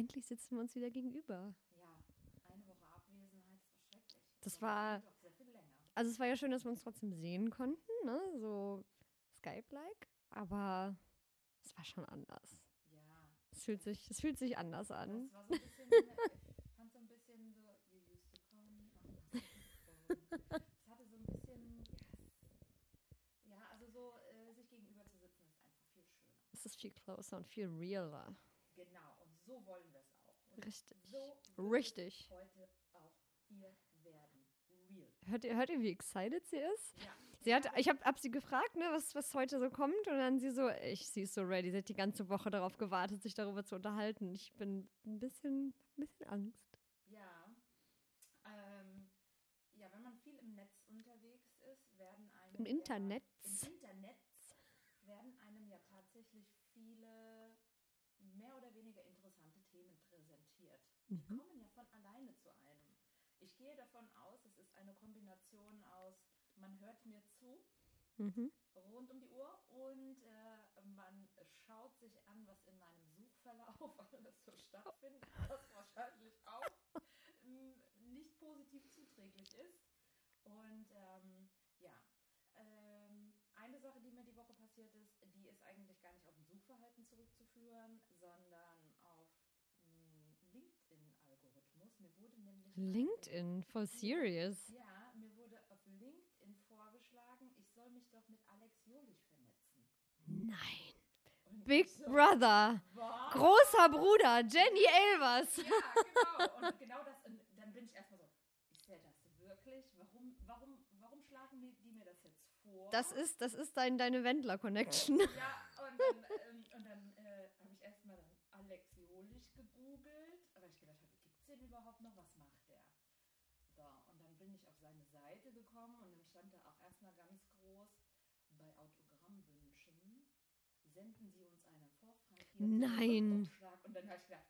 endlich sitzen wir uns wieder gegenüber. Ja, eine Woche Abwesenheit, das war schrecklich. Das Aber war-. Also es war ja schön, dass wir uns trotzdem sehen konnten, ne? So Skype-like. Aber es war schon anders. Ja. Es fühlt sich, es fühlt sich anders an. Das war so ein bisschen, ich fand so ein bisschen so, you used to call me. Es hatte so ein bisschen, ja, ja also so äh, sich gegenüber zu sitzen ist einfach viel schöner. Es ist viel closer und viel realer. Genau, so wollen wir es auch. Und Richtig. So Richtig. heute auch hier werden. Real. Hört ihr, hört ihr, wie excited sie ist? Ja. Sie hat, ich habe hab sie gefragt, ne, was, was heute so kommt. Und dann sie so, ich, sie ist so ready. Sie hat die ganze Woche darauf gewartet, sich darüber zu unterhalten. Ich bin ein bisschen, ein bisschen Angst. Ja. Ähm, ja, wenn man viel im Netz unterwegs ist, werden einem im Internet werden einem ja tatsächlich viele mehr oder weniger interessante Themen präsentiert. Die Mhm. kommen ja von alleine zu einem. Ich gehe davon aus, es ist eine Kombination aus, man hört mir zu Mhm. rund um die Uhr und äh, man schaut sich an, was in meinem Suchverlauf alles so stattfindet, was wahrscheinlich auch ähm, nicht positiv zuträglich ist. Und ähm, ja, ähm, eine Sache, die mir die Woche passiert ist, die ist eigentlich gar nicht auf ein Suchverhalten zurückzuführen, sondern auf einen LinkedIn-Algorithmus. Mir wurde nämlich LinkedIn, voll serious. ja, mir wurde auf LinkedIn vorgeschlagen, ich soll mich doch mit Alex Jolich vernetzen. Nein. Und Big so, Brother. Was? Großer Bruder, Jenny Elvers. Ja, genau. Und genau das, und dann bin ich erstmal so, ist der das wirklich? Warum, warum, warum schlagen die, die mir das jetzt vor? Das ist, das ist dein, deine Wendler-Connection. Ja, und dann, ähm, und dann äh, habe ich erstmal dann Alex Jolich gegoogelt, weil ich gedacht habe, gibt es den überhaupt noch? Was macht der? So, und dann bin ich auf seine Seite gekommen und dann stand da auch erstmal ganz groß, bei Autogrammwünschen senden Sie uns einen vorfrankierten Nein. Und dann habe ich gedacht,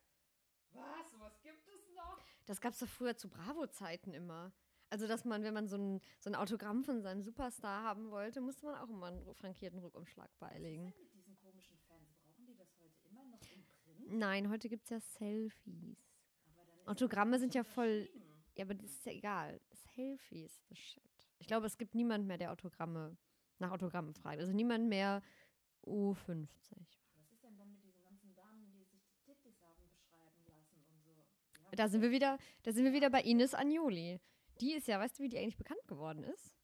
was, sowas gibt es noch? Das gab es doch früher zu Bravo-Zeiten immer. Also, dass man, wenn man so ein, so ein Autogramm von seinem Superstar haben wollte, musste man auch immer einen frankierten Rückumschlag beilegen. Was ist denn mit diesen komischen Fans? Brauchen die das heute immer noch im Print? Nein, heute gibt es ja Selfies. Autogramme das sind ja voll. Ja, aber das ist ja egal. Selfies, the shit. Ich glaube, es gibt niemand mehr, der Autogramme nach Autogrammen fragt. Also niemand mehr U50. Was ist denn dann mit diesen ganzen Damen, die sich die Tittis haben beschreiben lassen und so? Die haben Da sind wir wieder, da sind wir wieder bei Ines Agnoli. Die ist ja, weißt du, wie die eigentlich bekannt geworden ist?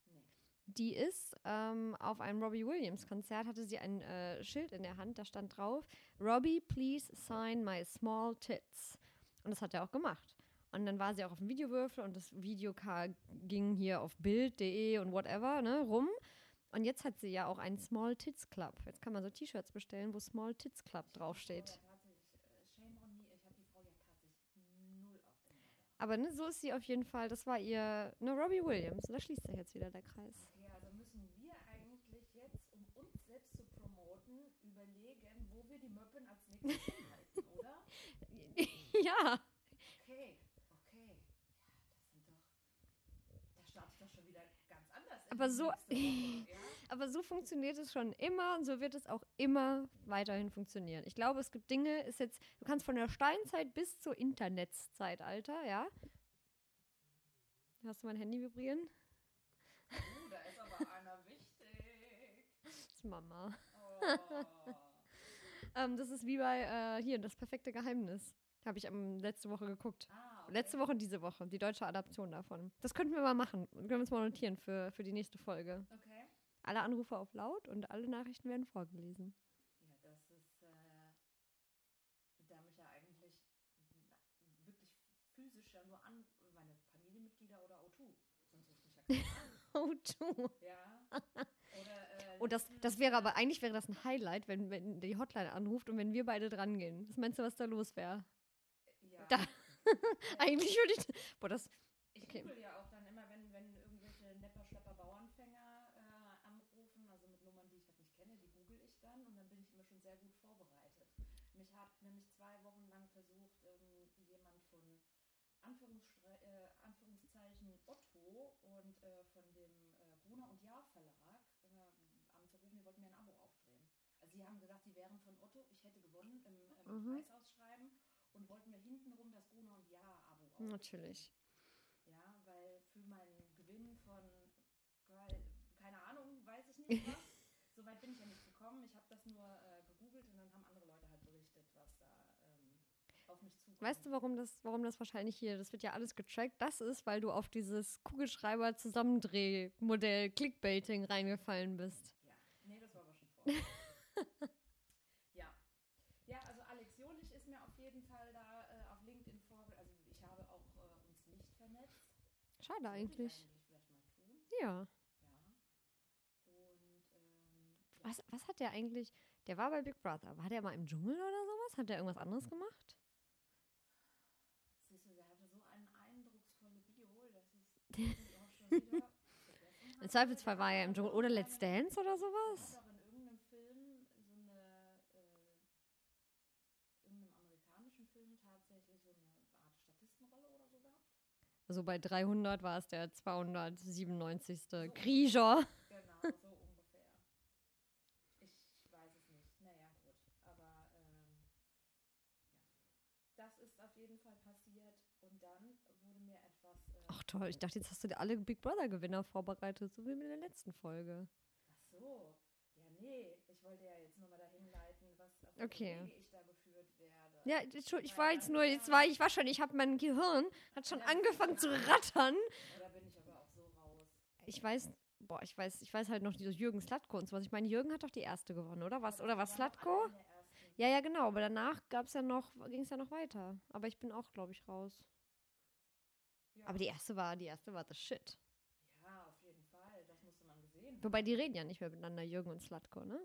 Die ist ähm, auf einem Robbie Williams Konzert, hatte sie ein äh, Schild in der Hand, da stand drauf, Robbie, please sign my small tits. Und das hat er auch gemacht. Und dann war sie auch auf dem Videowürfel und das Video ging hier auf Bild.de und whatever ne, rum. Und jetzt hat sie ja auch einen Small Tits Club. Jetzt kann man so T-Shirts bestellen, wo Small Tits Club draufsteht. Ja, tatsächlich, äh, shame on me, ich habe die Frau ja tatsächlich null auf dem Radar. Aber ne, so ist sie auf jeden Fall. Das war ihr, ne, Robbie Williams. Und da schließt sich jetzt wieder der Kreis. Okay, also müssen wir eigentlich jetzt, um uns selbst zu promoten, überlegen, wo wir die Möppen als nächstes hinhalten, oder? ja. Okay, okay. Ja, das sind doch. Da starte ich doch schon wieder ganz anders. Aber so- Woche, ja? Aber so funktioniert es schon immer und so wird es auch immer weiterhin funktionieren. Ich glaube, es gibt Dinge, ist jetzt, du kannst von der Steinzeit bis zur Internetzeitalter, ja. Hast du mein Handy vibrieren? Uh, da ist aber einer wichtig. Das ist Mama. Oh. Ähm, das ist wie bei, äh, hier, das perfekte Geheimnis. Habe ich am, letzte Woche geguckt. Ah, okay. Letzte Woche und diese Woche, die deutsche Adaption davon. Das könnten wir mal machen. Können wir uns mal notieren für, für die nächste Folge. Okay. Alle Anrufe auf laut und alle Nachrichten werden vorgelesen. Ja, das ist, äh, da mich ja eigentlich wirklich physisch ja nur an meine Familienmitglieder oder O2. Sonst ruft mich ja keiner an. Oh, du. Ja. Oder, äh, Oh, das, das wäre aber, eigentlich wäre das ein Highlight, wenn, wenn die Hotline anruft und wenn wir beide dran gehen. Was meinst du, was da los wäre? ja. Da. Eigentlich würde ich. Boah, das. Ich Okay. google ja auch dann immer, wenn, wenn irgendwelche Nepper, Schlepper, Bauernfänger äh, anrufen, also mit Nummern, die ich halt nicht kenne, die google ich dann und dann bin ich immer schon sehr gut vorbereitet. Mich hat nämlich zwei Wochen lang versucht, ähm, jemand von Anführungsstre äh, Anführungszeichen Otto und äh, von dem äh, Gruner und Jahr Verlag äh, anzurufen, die wollten mir ein Abo aufdrehen. Also sie haben gesagt, sie wären von Otto, ich hätte gewonnen im, im Mhm. Preisausschreiben und wollten mir hintenrum das Gruner und Ja-Abo aufnehmen. Natürlich. Ja, weil für meinen Gewinn von, weil- keine Ahnung, weiß ich nicht was. Soweit bin ich ja nicht gekommen. Ich habe das nur äh, gegoogelt und dann haben andere Leute halt berichtet, was da ähm, auf mich zukommt. Weißt du, warum das, warum das wahrscheinlich hier, das wird ja alles getrackt? Das ist, weil du auf dieses Kugelschreiber-Zusammendreh-Modell Clickbaiting reingefallen bist. Ja, nee, das war aber schon vorher. ja. Ja, also Alex Jolich ist mir auf jeden Fall da äh, auf LinkedIn vorge... Also ich habe auch äh, uns nicht vernetzt. Schade eigentlich. Ja. Ja. Und ähm, ja. Was, was hat der eigentlich? Der war bei Big Brother. War der mal im Dschungel oder sowas? Hat der irgendwas anderes gemacht? Siehst du, der hatte so eine eindrucksvolle Bio, dass ich es auch schon wieder vergessen Im. Zweifelsfall war er im Dschungel. Oder Let's Dance oder Der sowas? hat auch in irgendeinem Film so eine, äh, irgendeinem amerikanischen Film tatsächlich so eine Art Statistenrolle oder so gehabt. Also bei 300 war es der 297. So. Krieger. Genau, so ungefähr. Ich weiß es nicht. Naja, gut. Aber ähm, ja. Das ist auf jeden Fall passiert. Und dann wurde mir etwas. Äh, Ach toll, ich dachte, jetzt hast du dir alle Big Brother-Gewinner vorbereitet, so wie in der letzten Folge. Ach so. Ja, nee. Ich wollte ja jetzt nur mal dahin leiten, was auf Okay. ich. Ja, ich war jetzt nur, ist jetzt war ich war schon, ich habe mein Gehirn hat schon angefangen zu rattern. Oder bin ich aber auch so raus? Ich weiß, boah, ich weiß, ich weiß halt noch dieses Jürgen Slatko und sowas. Ich meine, Jürgen hat doch die erste gewonnen, oder was? Oder was Slatko? Ja, ja, genau. Aber danach gab's ja noch, ging es ja noch weiter. Aber ich bin auch, glaube ich, raus. Aber die erste war, die erste war the shit. ja, auf jeden Fall. Das musste man gesehen. Wobei die reden ja nicht mehr miteinander, Jürgen und Slatko, ne?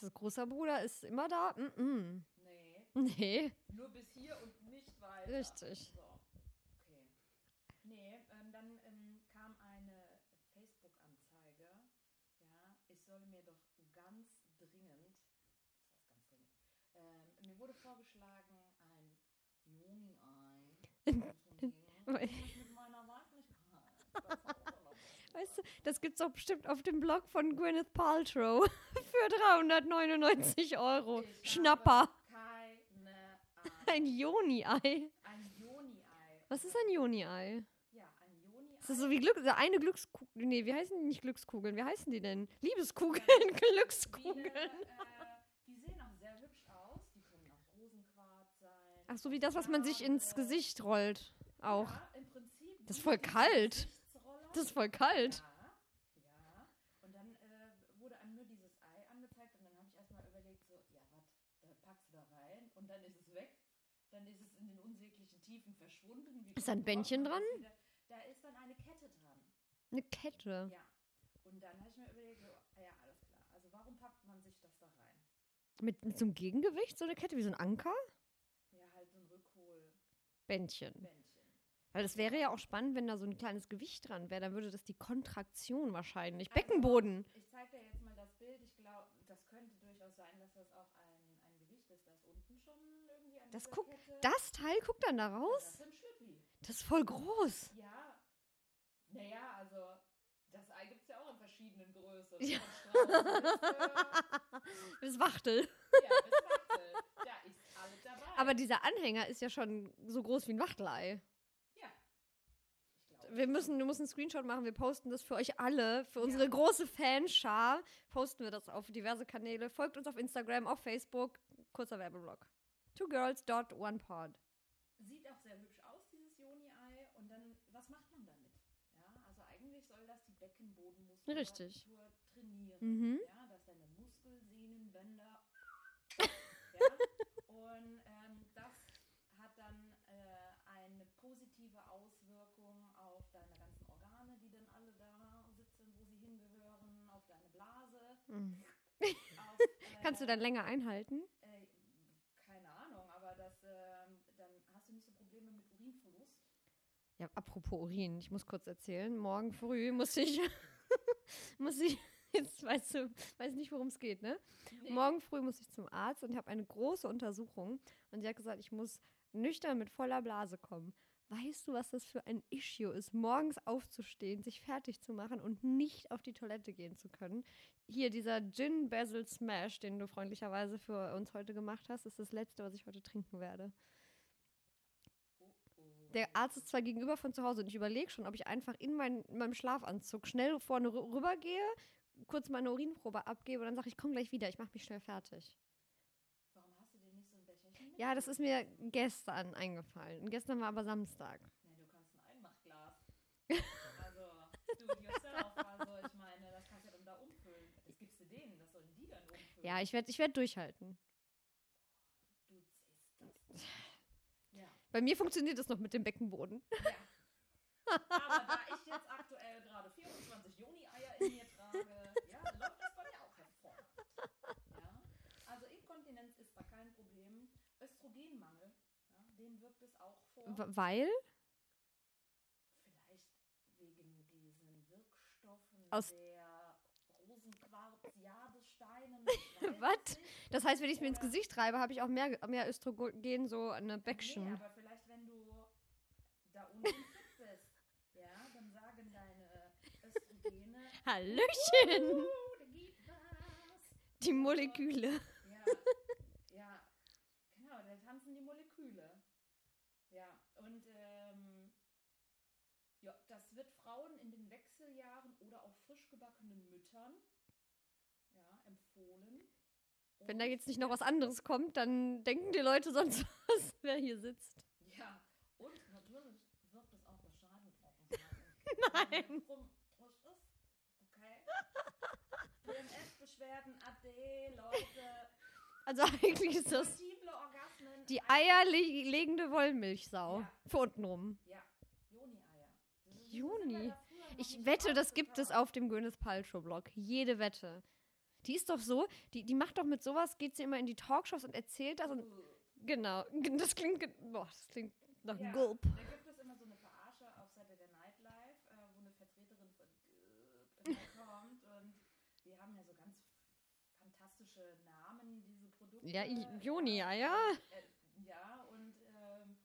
Das großer Bruder ist immer da. Mm -mm. Nee, nur bis hier und nicht weiter. Richtig. So, okay. Nee, ähm, dann ähm, kam eine Facebook-Anzeige. Ja, ich solle mir doch ganz dringend, was heißt ganz dringend, ähm, mir wurde vorgeschlagen, ein mit meiner Weiblichkeit besser auseinanderzusetzen. Weißt du, das gibt's doch bestimmt auf dem Blog von Gwyneth Paltrow für 399 Euro. Ich Schnapper. Ein Joni-Ei. Ein Joni-Ei. Was ist ein Joni-Ei? Ja, ein Joni-Ei. Ist das so wie Glück, eine Glückskugel? Nee, wie heißen die nicht Glückskugeln? Wie heißen die denn? Liebeskugeln, Wie Glückskugeln. eine, äh, die sehen auch sehr hübsch aus. Die können aus Rosenquarz sein. Ach so, wie das, was man sich ins. Gesicht rollt. Auch. Ja, im Prinzip. Das ist voll kalt. Das ist voll kalt. Ja, ja. Und dann äh, wurde einem nur dieses Ei angezeigt und dann habe ich erstmal überlegt, so, ja, was, da packst du da rein und dann ist es weg. Dann ist es in den unsäglichen Tiefen verschwunden. Wie Ist da ein Bändchen dran? Da ist dann eine Kette dran. Eine Kette. Ja. Und dann habe ich mir überlegt, so, ja, alles klar. Also warum packt man sich das da rein? Mit, mit so einem Gegengewicht, so eine Kette, wie so ein Anker? Ja, halt so ein Bändchen. Rückholbändchen. Weil das wäre ja auch spannend, wenn da so ein kleines Gewicht dran wäre. Dann würde das die Kontraktion wahrscheinlich. Also, Beckenboden. Ich zeige dir jetzt mal das Bild. Ich glaube, das könnte durchaus sein, dass das auch ein, ein Gewicht ist, das unten schon irgendwie an Das guck- Kette... Das Teil guckt dann da Ja, raus. Das sind Schlüppi. Das ist voll groß. Ja. Naja, also das Ei gibt es ja auch in verschiedenen Größen. Ja. Von bis, äh, Das Wachtel. ja, bis Wachtel. Da ist alles dabei. Aber dieser Anhänger ist ja schon so groß wie ein Wachtelei. ja. Ich glaube. Wir müssen, du musst einen Screenshot machen. Wir posten das für euch alle, für unsere große Fanschar. Posten wir das auf diverse Kanäle. Folgt uns auf Instagram, auf Facebook. Kurzer Werbeblock. twogirls.onepod. Sieht auch sehr hübsch aus, dieses Joni-Ei. Und dann, was macht man damit? Ja, also eigentlich soll das die Beckenbodenmuskulatur Richtig. trainieren. Mhm. Ja, dass deine Muskelsehnen, Bänder. ja, und ähm, das hat dann äh, eine positive Auswirkung auf deine ganzen Organe, die dann alle da sitzen, wo sie hingehören, auf deine Blase. Mhm. Auf, äh, Kannst du dann länger einhalten? äh, keine Ahnung, aber das, ähm, dann hast du nicht so Probleme mit Urinverlust. Ja, apropos Urin, ich muss kurz erzählen. Morgen früh muss ich, muss ich, jetzt weißt du, weiß nicht, worum es geht, ne? Morgen früh muss ich zum Arzt und habe eine große Untersuchung. Und sie hat gesagt, ich muss nüchtern mit voller Blase kommen. Weißt du, was das für ein Issue ist, morgens aufzustehen, sich fertig zu machen und nicht auf die Toilette gehen zu können? Hier, dieser Gin Basil Smash, den du freundlicherweise für uns heute gemacht hast, ist das letzte, was ich heute trinken werde. Der Arzt ist zwar gegenüber von zu Hause und ich überlege schon, ob ich einfach in, mein, in meinem Schlafanzug schnell vorne rü- rübergehe, kurz meine Urinprobe abgebe und dann sage ich, komm gleich wieder, ich mache mich schnell fertig. Warum hast du dir nicht so ein Becherchen mit? Ja, das ist mir gestern eingefallen. Und gestern war aber Samstag. Nee, du kannst ein Einmachglas. also, do it yourself. Also, ich meine, das kannst du ja dann da umfüllen. Das gibst du denen, das sollen die dann umfüllen. Ja, ich werde ich werd durchhalten. Du ziehst das. Ja. Bei mir funktioniert das noch mit dem Beckenboden. ja. Aber da ich jetzt aktuell gerade 24 Juni-Eier in mir trage, ja, läuft das bei mir auch hervorragend. Ja. Also, Inkontinenz ist da kein Problem. Östrogenmangel, ja, den wirkt es auch vor. Weil? Vielleicht wegen diesen Wirkstoffen Aus- der Rosenquarz, Jadesteinen. Was? Das heißt, wenn ich es mir ins Gesicht reibe, habe ich auch mehr, mehr Östrogen so an der Nee, Bäckchen. aber vielleicht, wenn du da unten fit bist, ja, dann sagen deine Östrogene, Hallöchen! uh, da gibt was. Die Moleküle. Ja, ja, genau, da tanzen die Moleküle. Ja, und ähm, ja, das wird Frauen in den Wechseljahren oder auch frisch gebackenen Müttern ja, empfohlen. Wenn da jetzt nicht noch was anderes kommt, dann denken die Leute sonst was, wer hier sitzt. Ja, und natürlich wirkt es auch bei Scheidentrocken. Nein. Okay. PMS-Beschwerden, AD, Leute. Also eigentlich ist das Orgasmen. die eierlegende Wollmilchsau. Ja. Für untenrum. Ja, früher noch Ich wette, das gibt es auf dem Gwyneth Paltrow-Blog. Jede Wette. Die ist doch so, die, die macht doch mit sowas, geht sie immer in die Talkshows und erzählt das und genau, das klingt, boah, das klingt nach Ja, Gulp. Da gibt es immer so eine Verarsche auf Saturday Night Live, äh, wo eine Vertreterin von Gulp immer kommt und die haben ja so ganz fantastische Namen, diese Produkte. Ja, äh, Joni-Eier. Äh, ja, und ähm,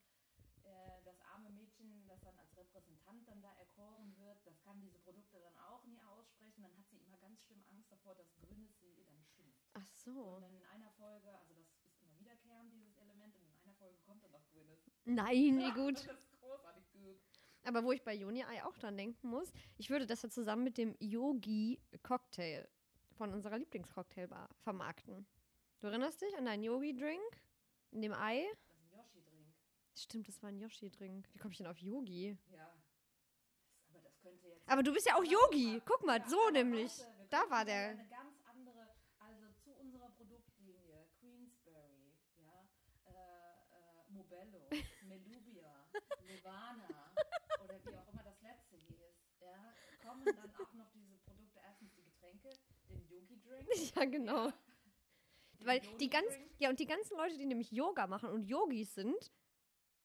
äh, das arme Mädchen, das dann als Repräsentant dann da erkoren wird, das kann diese Produkte dann auch nie aussprechen. Dann hat sie immer ganz schlimm Angst davor, dass Grünes sie dann schimpft. Ach Und so. dann in einer Folge, also das ist immer wiederkehrend, dieses Element, und in einer Folge kommt dann noch Gwyneth. Nein, wie gut. Das ist großartig gut. Aber wo ich bei Joni Ei auch dran denken muss, ich würde das ja zusammen mit dem Yogi Cocktail von unserer Lieblingscocktailbar vermarkten. Du erinnerst dich an deinen Yogi Drink? In dem Ei? Das ist ein Yoshi-Drink. Stimmt, das war ein Yoshi Drink. Wie komme ich denn auf Yogi? Ja. Das, aber das könnte jetzt. Aber du bist ja auch Yogi. Guck mal, ja, so nämlich. warte, Da war der. Eine ganz andere, also zu unserer Produktlinie, Queensberry, ja, äh, äh, Mobello, Melubia, Levana oder wie auch immer das letzte hier ist, ja, kommen dann auch noch diese Produkte, erstens die Getränke, Yogi-Drink. Ja, genau. Ja, den Weil die ganz, ja, und die ganzen Leute, die nämlich Yoga machen und Yogis sind,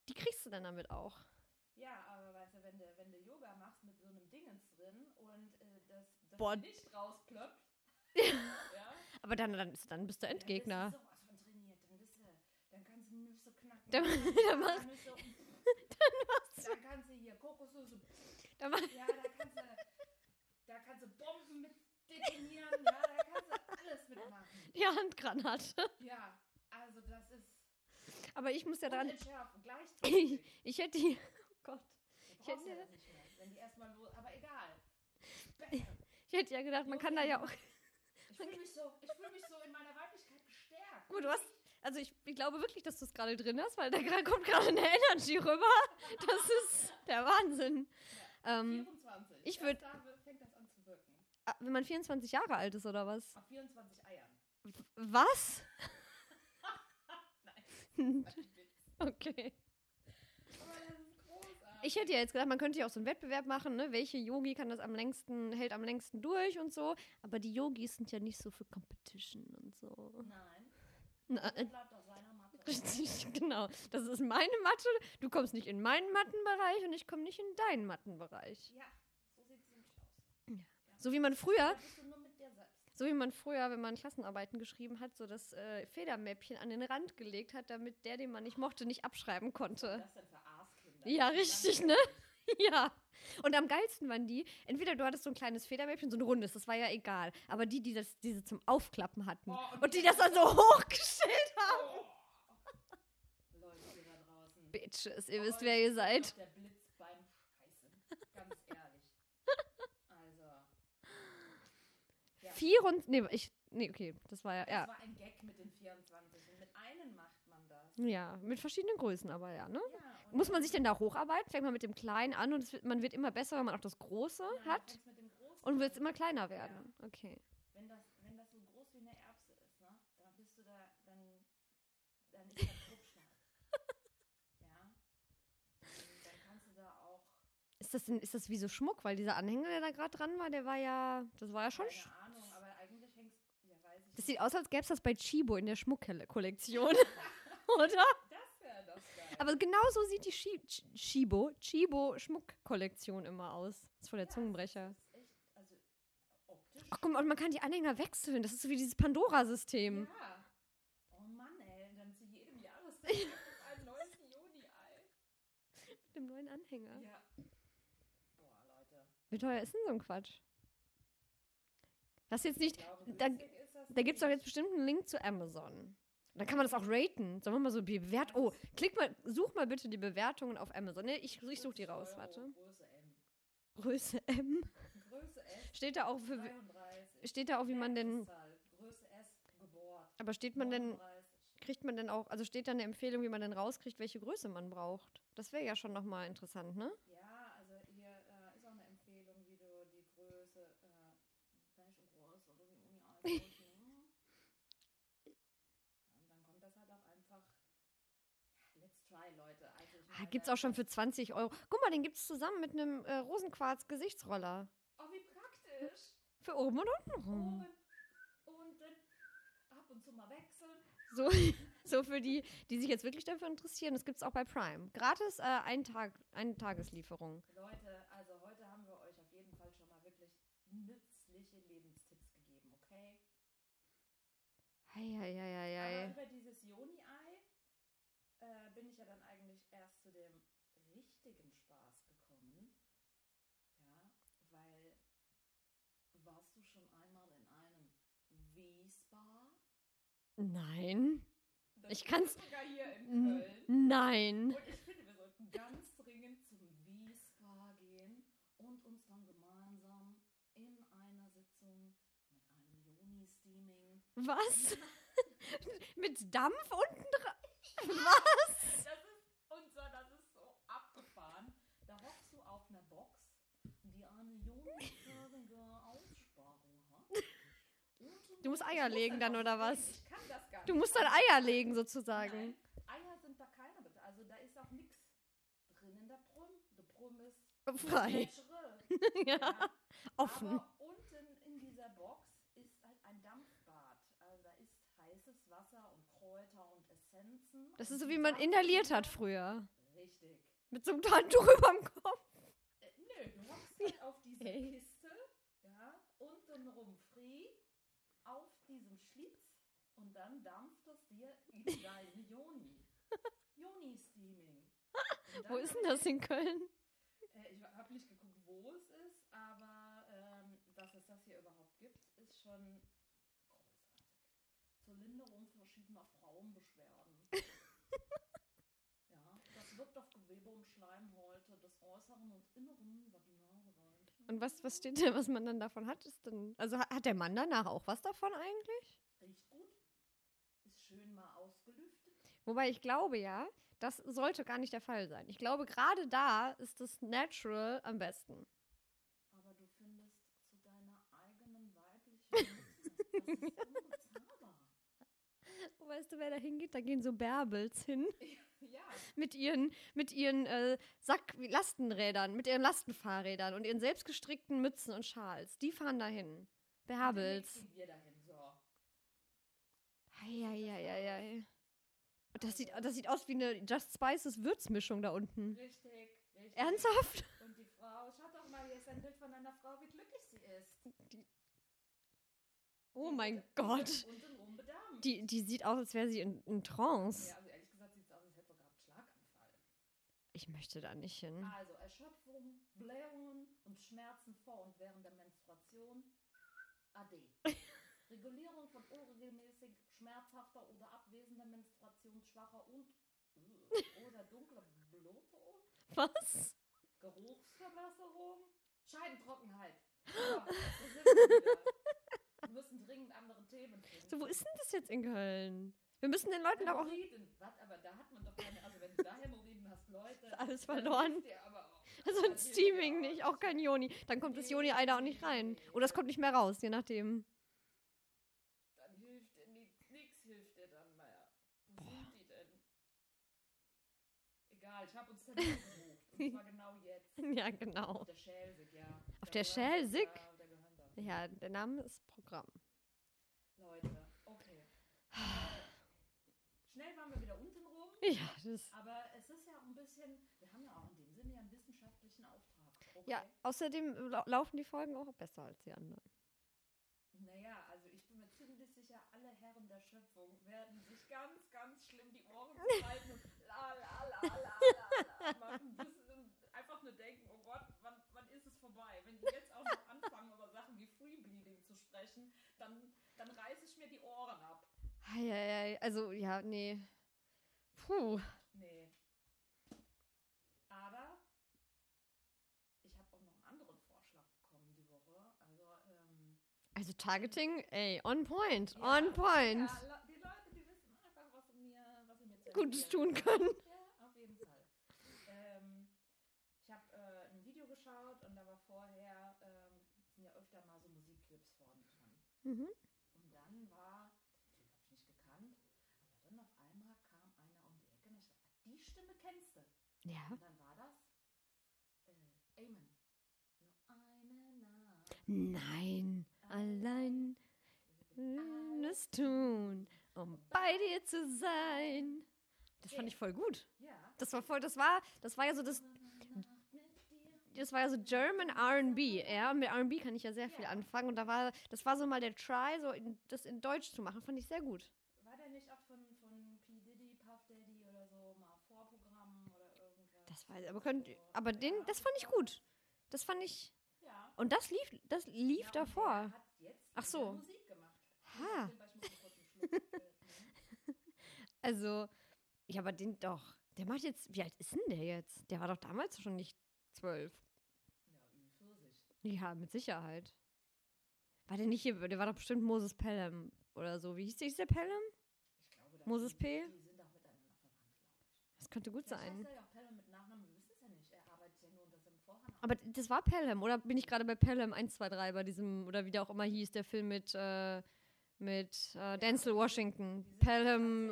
die kriegst du dann damit auch. Ja, aber weißt du, wenn du, wenn du Yoga machst mit so einem Dingens drin und äh, das, das Boah. nicht rausplöppt, ja, Aber dann, dann, ist- dann bist du Endgegner. Dann bist du sowas von trainiert, dann bist du, dann kannst du Nüsse knacken. Dann- dann dann mach- Nüsse und, dann kannst du hier Kokosnüsse, Dann mach, ja, da kannst du, da kannst du Bomben mit detonieren, ja, da kannst du alles mitmachen. die Handgranate. Ja, also das ist Aber ich muss ja dran. gleichzeitig. Ich hätte die. Oh Gott. Ich hätte- ja nicht mehr, wenn die erstmal los, aber egal. Ich hätte ja gedacht, man kann da ja auch. Ich fühle mich, so, ich fühl mich so in meiner Weiblichkeit gestärkt. Gut, du hast. Also ich, ich glaube wirklich, dass du es gerade drin hast, weil da kommt gerade eine Energy rüber. Das ist der Wahnsinn. Ähm, 24. ich Erst würd- da wird- fängt das an zu wirken. ah, wenn man 24 Jahre alt ist oder was? Auf 24 Eiern. Was? Nein. Okay. Ich hätte ja jetzt gedacht, man könnte ja auch so einen Wettbewerb machen, ne? Welche Yogi kann das am längsten, hält am längsten durch und so. Aber die Yogis sind ja nicht so für Competition und so. Nein. Na, Matte. Richtig, genau. Das ist meine Matte. Du kommst nicht in meinen Mattenbereich und ich komme nicht in deinen Mattenbereich. Ja, so sieht es nämlich aus. So wie man früher, so wie man früher, wenn man Klassenarbeiten geschrieben hat, so das äh, Federmäppchen an den Rand gelegt hat, damit der, den man nicht mochte, nicht abschreiben konnte. ist das denn für Aaskinder? Ja, richtig, ne? Ja. Und am geilsten waren die, entweder du hattest so ein kleines Federmäppchen, so ein rundes, das war ja egal. Aber die, die das, diese zum Aufklappen hatten Oh, und die das dann so hochgestellt haben. Oh. Leute, ihr da draußen. Bitches, ihr wisst, Euch wer ihr seid. Der Blitz beim Scheißen. Ganz ehrlich. Also. Ja. Vier und. Nee, ich. Nee, okay, das war ja. Das Ja, war ein Gag mit den 24. Und mit einem macht man das. ja mit verschiedenen Größen, aber ja, ne? Ja, Muss man sich denn da hocharbeiten? Fängt man mit dem Kleinen an und wird, man wird immer besser, wenn man auch das Große Ja, du hat Großen und wird es immer kleiner werden. Okay. Wenn das, wenn das so groß wie eine Erbse ist, ne, dann bist du da, dann, dann ist das Druckstark. ja. Und dann kannst du da auch, Ist das, denn, ist das wie so Schmuck? Weil dieser Anhänger, der da gerade dran war, der war ja. Das war ja schon. sch- keine Ahnung, aber eigentlich hängst, ja, weiß ich Das sieht aus, als gäbe es das bei Chibo in der Schmuckkollektion. Oder? Das wäre das geil. Aber genau so sieht die Chi Ch- Chibo, Chibo Schmuckkollektion immer aus. Das ist voll der Zungenbrecher. Ist echt, also. Ach guck mal, und man kann die Anhänger wechseln. Das ist so wie dieses Pandora-System. Ja. Oh Mann, ey, dann zu jedem Jahrestag gibt es ein neues Juni-Ei. Mit dem neuen Anhänger. Ja. Boah, Leute. Wie teuer ist denn so ein Quatsch? Das ist jetzt nicht. Ich glaube, Da, da gibt es doch jetzt bestimmt einen Link zu Amazon. Dann kann man das auch raten. Sollen wir mal so bewert. Oh, klick mal, such mal bitte die Bewertungen auf Amazon. Nee, ich, ich suche die 50 raus, warte. Größe M. Größe M. Größe S. Steht da auch für. 33. Steht da auch, wie man denn. Größe S gebohrt. Aber steht man denn. 39. Kriegt man denn auch. Also steht da eine Empfehlung, wie man denn rauskriegt, welche Größe man braucht? Das wäre ja schon nochmal interessant, ne? Ja, also hier äh, ist auch eine Empfehlung, wie du die Größe, äh, welche Größe oder die Uni einstellst. Und dann kommt das halt auch einfach. Let's try, Leute. Also ich Ah, gibt's auch schon für 20 Euro. Guck mal, den gibt's zusammen mit einem äh, Rosenquarz-Gesichtsroller. Oh, wie praktisch. Für oben und unten rum. Oben, unten, ab und zu mal wechseln. So, so für die, die sich jetzt wirklich dafür interessieren. Das gibt's auch bei Prime. Gratis äh, ein Tag, eine Tageslieferung. Leute, also heute haben wir euch auf jeden Fall schon mal wirklich nützliche Lebenstipps gegeben, okay? Aber Eieieiei. über dieses Joni-Ei äh, bin ich ja dann eigentlich erst zu dem richtigen Spaß gekommen. Ja, weil warst du schon einmal in einem V-Spa? Nein. Das Ich kann's- es sogar hier in Köln. Nein. Und ich finde, wir sollten ganz dringend zum V-Spa gehen und uns dann gemeinsam in einer Sitzung mit einem Joni-Steaming Was? mit Dampf unten dran? Was? Das ist, zwar, das ist so abgefahren. Da hockst du auf einer Box, die eine ionenförmige Aussparung hat. Du musst Eier legen dann, oder was? Du musst dann Eier legen sozusagen. Nein, Eier sind da keine. Also da ist auch nichts drin in der Brunn. Der Brunn ist Frei. ja. Ja. Offen. Aber unten in dieser Box ist halt ein Dampfbad. Also da ist heißes Wasser und Kräuter und Essenzen. Das ist so, wie man inhaliert hat früher. Richtig. Mit so einem Handtuch überm Kopf. Äh, nö, du hockst halt auf dieser Hey. Kiste, ja, untenrum free, auf diesem Schlitz und dann dampft es dir in deine Joni. Joni-Steaming. Wo ist denn das in Köln? äh, ich habe nicht geguckt, wo es ist, aber ähm, dass es das hier überhaupt gibt, ist schon großartig. Zur Linderung verschiedener Frauenbeschwerden. ja, das wirkt auf Gewebe und Schleimhäute des äußeren und inneren Vaginalbereichs. Und was, was steht da, was man dann davon hat? Ist denn, also hat der Mann danach auch was davon eigentlich? Schön mal ausgelüftet. Wobei ich glaube ja, das sollte gar nicht der Fall sein. Ich glaube, gerade da ist das Natural am besten. Aber du findest zu deiner eigenen weiblichen Nutzen. Das ist unbezahlbar. Weißt du, wer da hingeht? Da gehen so Bärbels hin Ja, mit ihren, mit ihren äh, Sack Lastenrädern, mit ihren Lastenfahrrädern und ihren selbstgestrickten Mützen und Schals. Die fahren dahin. Bärbels. gehen wir dahin, so. Eieieiei. Und Das sieht, das sieht aus wie eine Just Spices Würzmischung da unten. Richtig, richtig. Ernsthaft? Und die Frau, schaut doch mal, hier ist ein Bild von einer Frau, wie glücklich sie ist. Oh Die mein wird- die Gott. Untenrum. Die, die sieht aus, als wäre sie in, in Trance. Ja, also ehrlich gesagt sieht es aus, als hätte sie gerade einen Schlaganfall. Ich möchte da nicht hin. Also Erschöpfung, Blähungen und Schmerzen vor und während der Menstruation. AD. Regulierung von unregelmäßig schmerzhafter oder abwesender Menstruation schwacher und oder dunkler Blutung. Was? Geruchsverbesserung. Scheidentrockenheit. Ja, wir müssen dringend andere Themen finden. So, wo ist denn das jetzt in Köln? Wir müssen den Leuten doch auch. Was? Aber da hat man doch keine. Also, wenn du da Hämorrhoiden hast, Leute. Alles dann verloren. Also ein auch. nicht, auch kein Joni. Dann kommt das Joni-Ei auch nicht rein. Oder es kommt nicht mehr raus, je nachdem. Dann hilft dir nichts. Nix hilft dir dann mehr. Wo sind die denn? Genau jetzt. Ja, genau. Auf der Schelsig, ja. Auf der gehört- Schelsig? Da. Ja, der Name ist Programm. Leute, okay. Äh, Schnell waren wir wieder unten rum. Ja, das. Aber es ist ja auch ein bisschen, wir haben ja auch in dem Sinne ja einen wissenschaftlichen Auftrag. Okay? Ja, außerdem lau- laufen die Folgen auch besser als die anderen. Naja, also ich bin mir ziemlich sicher, alle Herren der Schöpfung werden sich ganz, ganz schlimm die Ohren zuhalten und la la la la la, la machen, bis sie einfach nur denken, oh Gott, wann, wann ist es vorbei? Wenn die jetzt auch noch anfangen, über Sachen wie Free Bleeding zu sprechen, dann, dann reiße ich mir die Ohren ab. Eieiei, also ja, nee. Puh. Nee. Aber ich habe auch noch einen anderen Vorschlag bekommen die Woche. Also, ähm, Also Targeting, ey, on point, Ja, on point. Ja, Le- die Leute, die wissen einfach, was sie mir, was sie mir zu Gutes tun können. Ja, auf jeden Fall. Ähm, ich habe äh, ein Video geschaut und da war vorher, ähm, sind ja öfter mal so Musikclips vorne dran. Mhm. Und dann war, den habe ich nicht gekannt, aber dann auf einmal kam einer um die Ecke und ich dachte, die Stimme kennst du. Ja. Und dann war das äh, Amen. Nur eine Nacht. Nein, allein alles tun, um bei dir zu sein. Das fand ich voll gut. Das war voll, das war, das war ja so das, das war ja so German R&B, ja. Und mit R&B kann ich ja sehr viel anfangen. Und da war, das war so mal der Try, so in, das in Deutsch zu machen, fand ich sehr gut. War der nicht auch von, von P. Diddy, Puff Daddy oder so mal Vorprogramm oder irgendwas? Das war, aber könnt, aber den, das fand ich gut. Das fand ich, Ja. und das lief, das lief ja, davor. Ach so. Ha. Ich. Also, ja, aber den doch. Der macht jetzt, wie alt ist denn der jetzt? Der war doch damals schon nicht zwölf. ja, Ü40. Ja, mit Sicherheit. War der nicht hier, der war doch bestimmt Moses Pelham oder so. Wie hieß der, hieß der Pelham? Ich glaube, Moses P? Die sind auch miteinander verwandt, glaube ich. Das könnte gut Vielleicht sein. heißt er ja auch Pelham mit Nachnamen, wir wissen es ja nicht. Er arbeitet ja nur unter seinem Vornamen. Aber das war Pelham, oder bin ich gerade bei Pelham 1, 2, 3 bei diesem, oder wie der auch immer hieß, der Film mit, äh, mit äh, Denzel Washington. Pelham,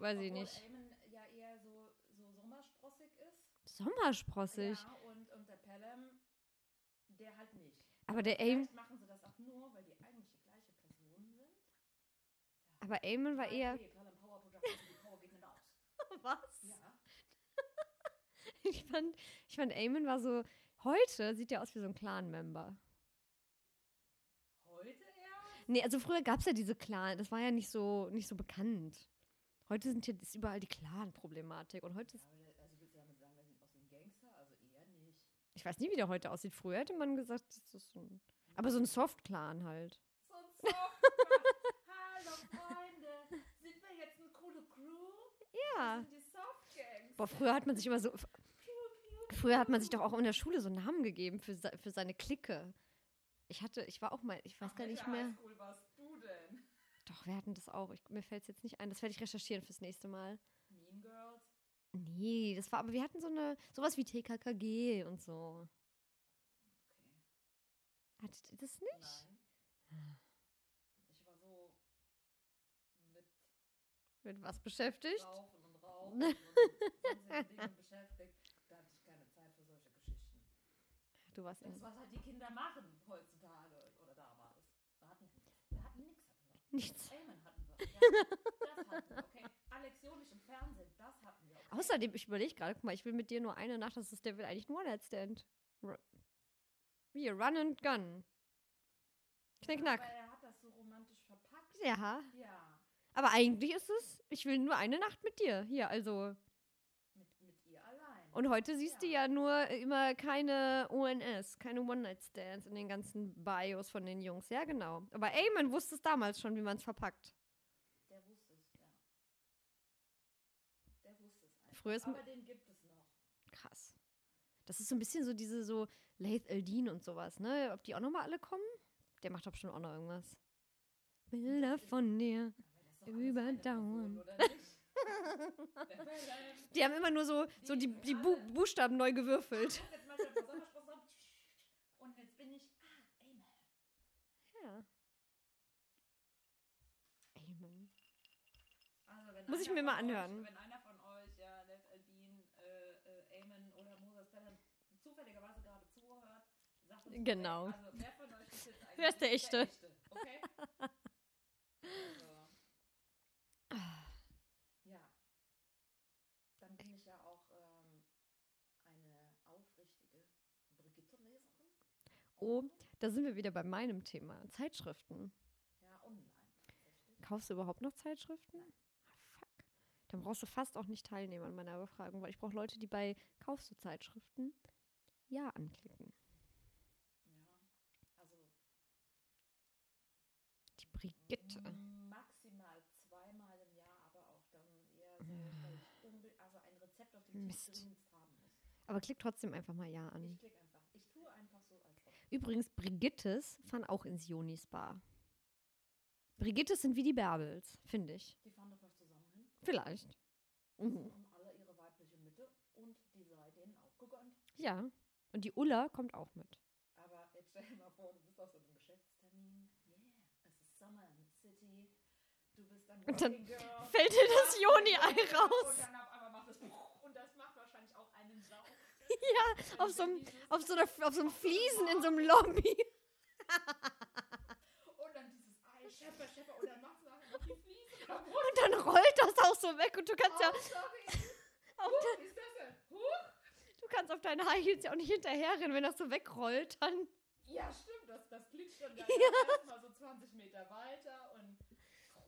weiß ich nicht. Eamon ja eher so, so sommersprossig ist. Sommersprossig. Ja, und, und der Pelham, der halt nicht. Aber der Aim, machen sie das auch nur, weil die eigentlich die gleiche Person sind. aber Eamon war eher. Okay, Pelham Power Production, die Power geht nicht aus. Was? Ja. Ich fand, ich fand Eamon war so. Heute sieht er aus wie so ein Clan-Member. Heute erst? Nee, also früher gab es ja diese Clan, das war ja nicht so, nicht so bekannt. Heute sind hier ist überall die Clan-Problematik. Und heute ist, Ja, aber der, also willst du damit sagen, der sieht aus wie ein Gangster? Also eher nicht. Ich weiß nie, wie der heute aussieht. Früher hätte man gesagt, das ist so ein, aber so ein Soft-Clan halt. So ein Soft Hallo Freunde, sind wir jetzt eine coole Crew? Ja. Das sind die Soft Gangs. Boah, früher hat man sich immer so, früher hat man sich doch auch in der Schule so Namen gegeben für, für seine Clique. Ich hatte, ich war auch mal, ich weiß Ach, gar nicht mehr. Highschool warst du denn? Doch, wir hatten das auch. Ich, mir fällt es jetzt nicht ein. Das werde ich recherchieren fürs nächste Mal. Mean Girls? Nee, das war, aber wir hatten so eine, sowas wie TKKG und so. Okay. Hattet ihr das nicht? Nein. Ich war so mit Mit was beschäftigt? Rauchen und Rauchen und Dingen beschäftigt. Da hatte ich keine Zeit für solche Geschichten. Du warst Das, was halt die Kinder machen heutzutage oder damals. Wir hatten, wir hatten nichts. Nichts. Ja, das hatten wir, okay. Alex Jolich im Fernsehen, das hatten wir. Okay. Außerdem, ich überlege gerade, guck mal, ich will mit dir nur eine Nacht, das ist der will eigentlich nur One-Night-Stand. Hier, Run and Gun. Knick, knack. Aber er hat das so romantisch verpackt. Ja, Ja, aber eigentlich ist es, ich will nur eine Nacht mit dir. Hier, also, mit, mit ihr allein. Und heute siehst du ja nur immer keine ONS, keine One-Night-Stands in den ganzen Bios von den Jungs. Ja, genau. Aber Eamon wusste es damals schon, wie man es verpackt. Der wusste es, ja. Der wusste es einfach. Früher ist Aber den gibt es noch. krass. Das ist so ein bisschen so diese so Laith Eldin und sowas, ne? Ob die auch nochmal alle kommen? Der macht doch bestimmt auch noch irgendwas. Bilder von dir. Überdauern. Die haben immer nur so, so die, die Bu Buchstaben neu gewürfelt. Mal. Und jetzt bin ich. Ah, Amen. Ja. Amen. Also Muss ich mir mal von anhören. Euch, ja, Left Aldin, äh, äh, Amen oder Moses Pelham zufälligerweise gerade zuhört, sagt uns Genau. Also wer von euch ist jetzt eigentlich Wer ist der Echte? Okay? also, ja. Dann bin ich ja auch ähm, eine aufrichtige Brigitte-Leserin. Oh, da sind wir wieder bei meinem Thema. Zeitschriften. Ja, online. Kaufst du überhaupt noch Zeitschriften? Ah, fuck. Dann brauchst du fast auch nicht teilnehmen an meiner Befragung, weil ich brauche Leute, die bei Kaufst du Zeitschriften Ja anklicken. Ja, also Die Brigitte. Maximal zweimal im Jahr, aber auch dann eher so, weil ich unbe- also ein Rezept, auf dem ich Mist. Aber klick trotzdem einfach mal Ja an. Ich klicke einfach. Ich tue einfach so, als ob. Übrigens, Brigittes fahren auch ins Jonis Bar. Brigittes sind wie die Bärbels, finde ich. Die fahren doch was zusammen hin. Vielleicht. Mhm. haben alle ihre weibliche Mitte und die sei denen auch gegönnt. Ja. Und die Ulla kommt auch mit. Aber jetzt stell dir mal vor, du bist auf so einem Geschäftstermin. Yeah, es ist Summer in the City. Du bist dann Und dann Girl. Fällt dir das Joni-Ei Und raus. dann auf einmal macht es und das macht wahrscheinlich auch einen Saug. Ja, auf so, einem, auf, so einer, auf so einem Fliesen in so einem Lobby. Und dann dieses Ei, Schepper, Schepper, und dann es nachher noch die Fliese kaputt. Und dann rollt das auch so weg und du kannst ja Oh, sorry. auf, Huch, ist das denn? Huch. du kannst auf deine High Heels ja auch nicht hinterherrennen, wenn das so wegrollt dann. Ja, stimmt, das, das glitscht dann ja. erstmal so 20 Meter weiter und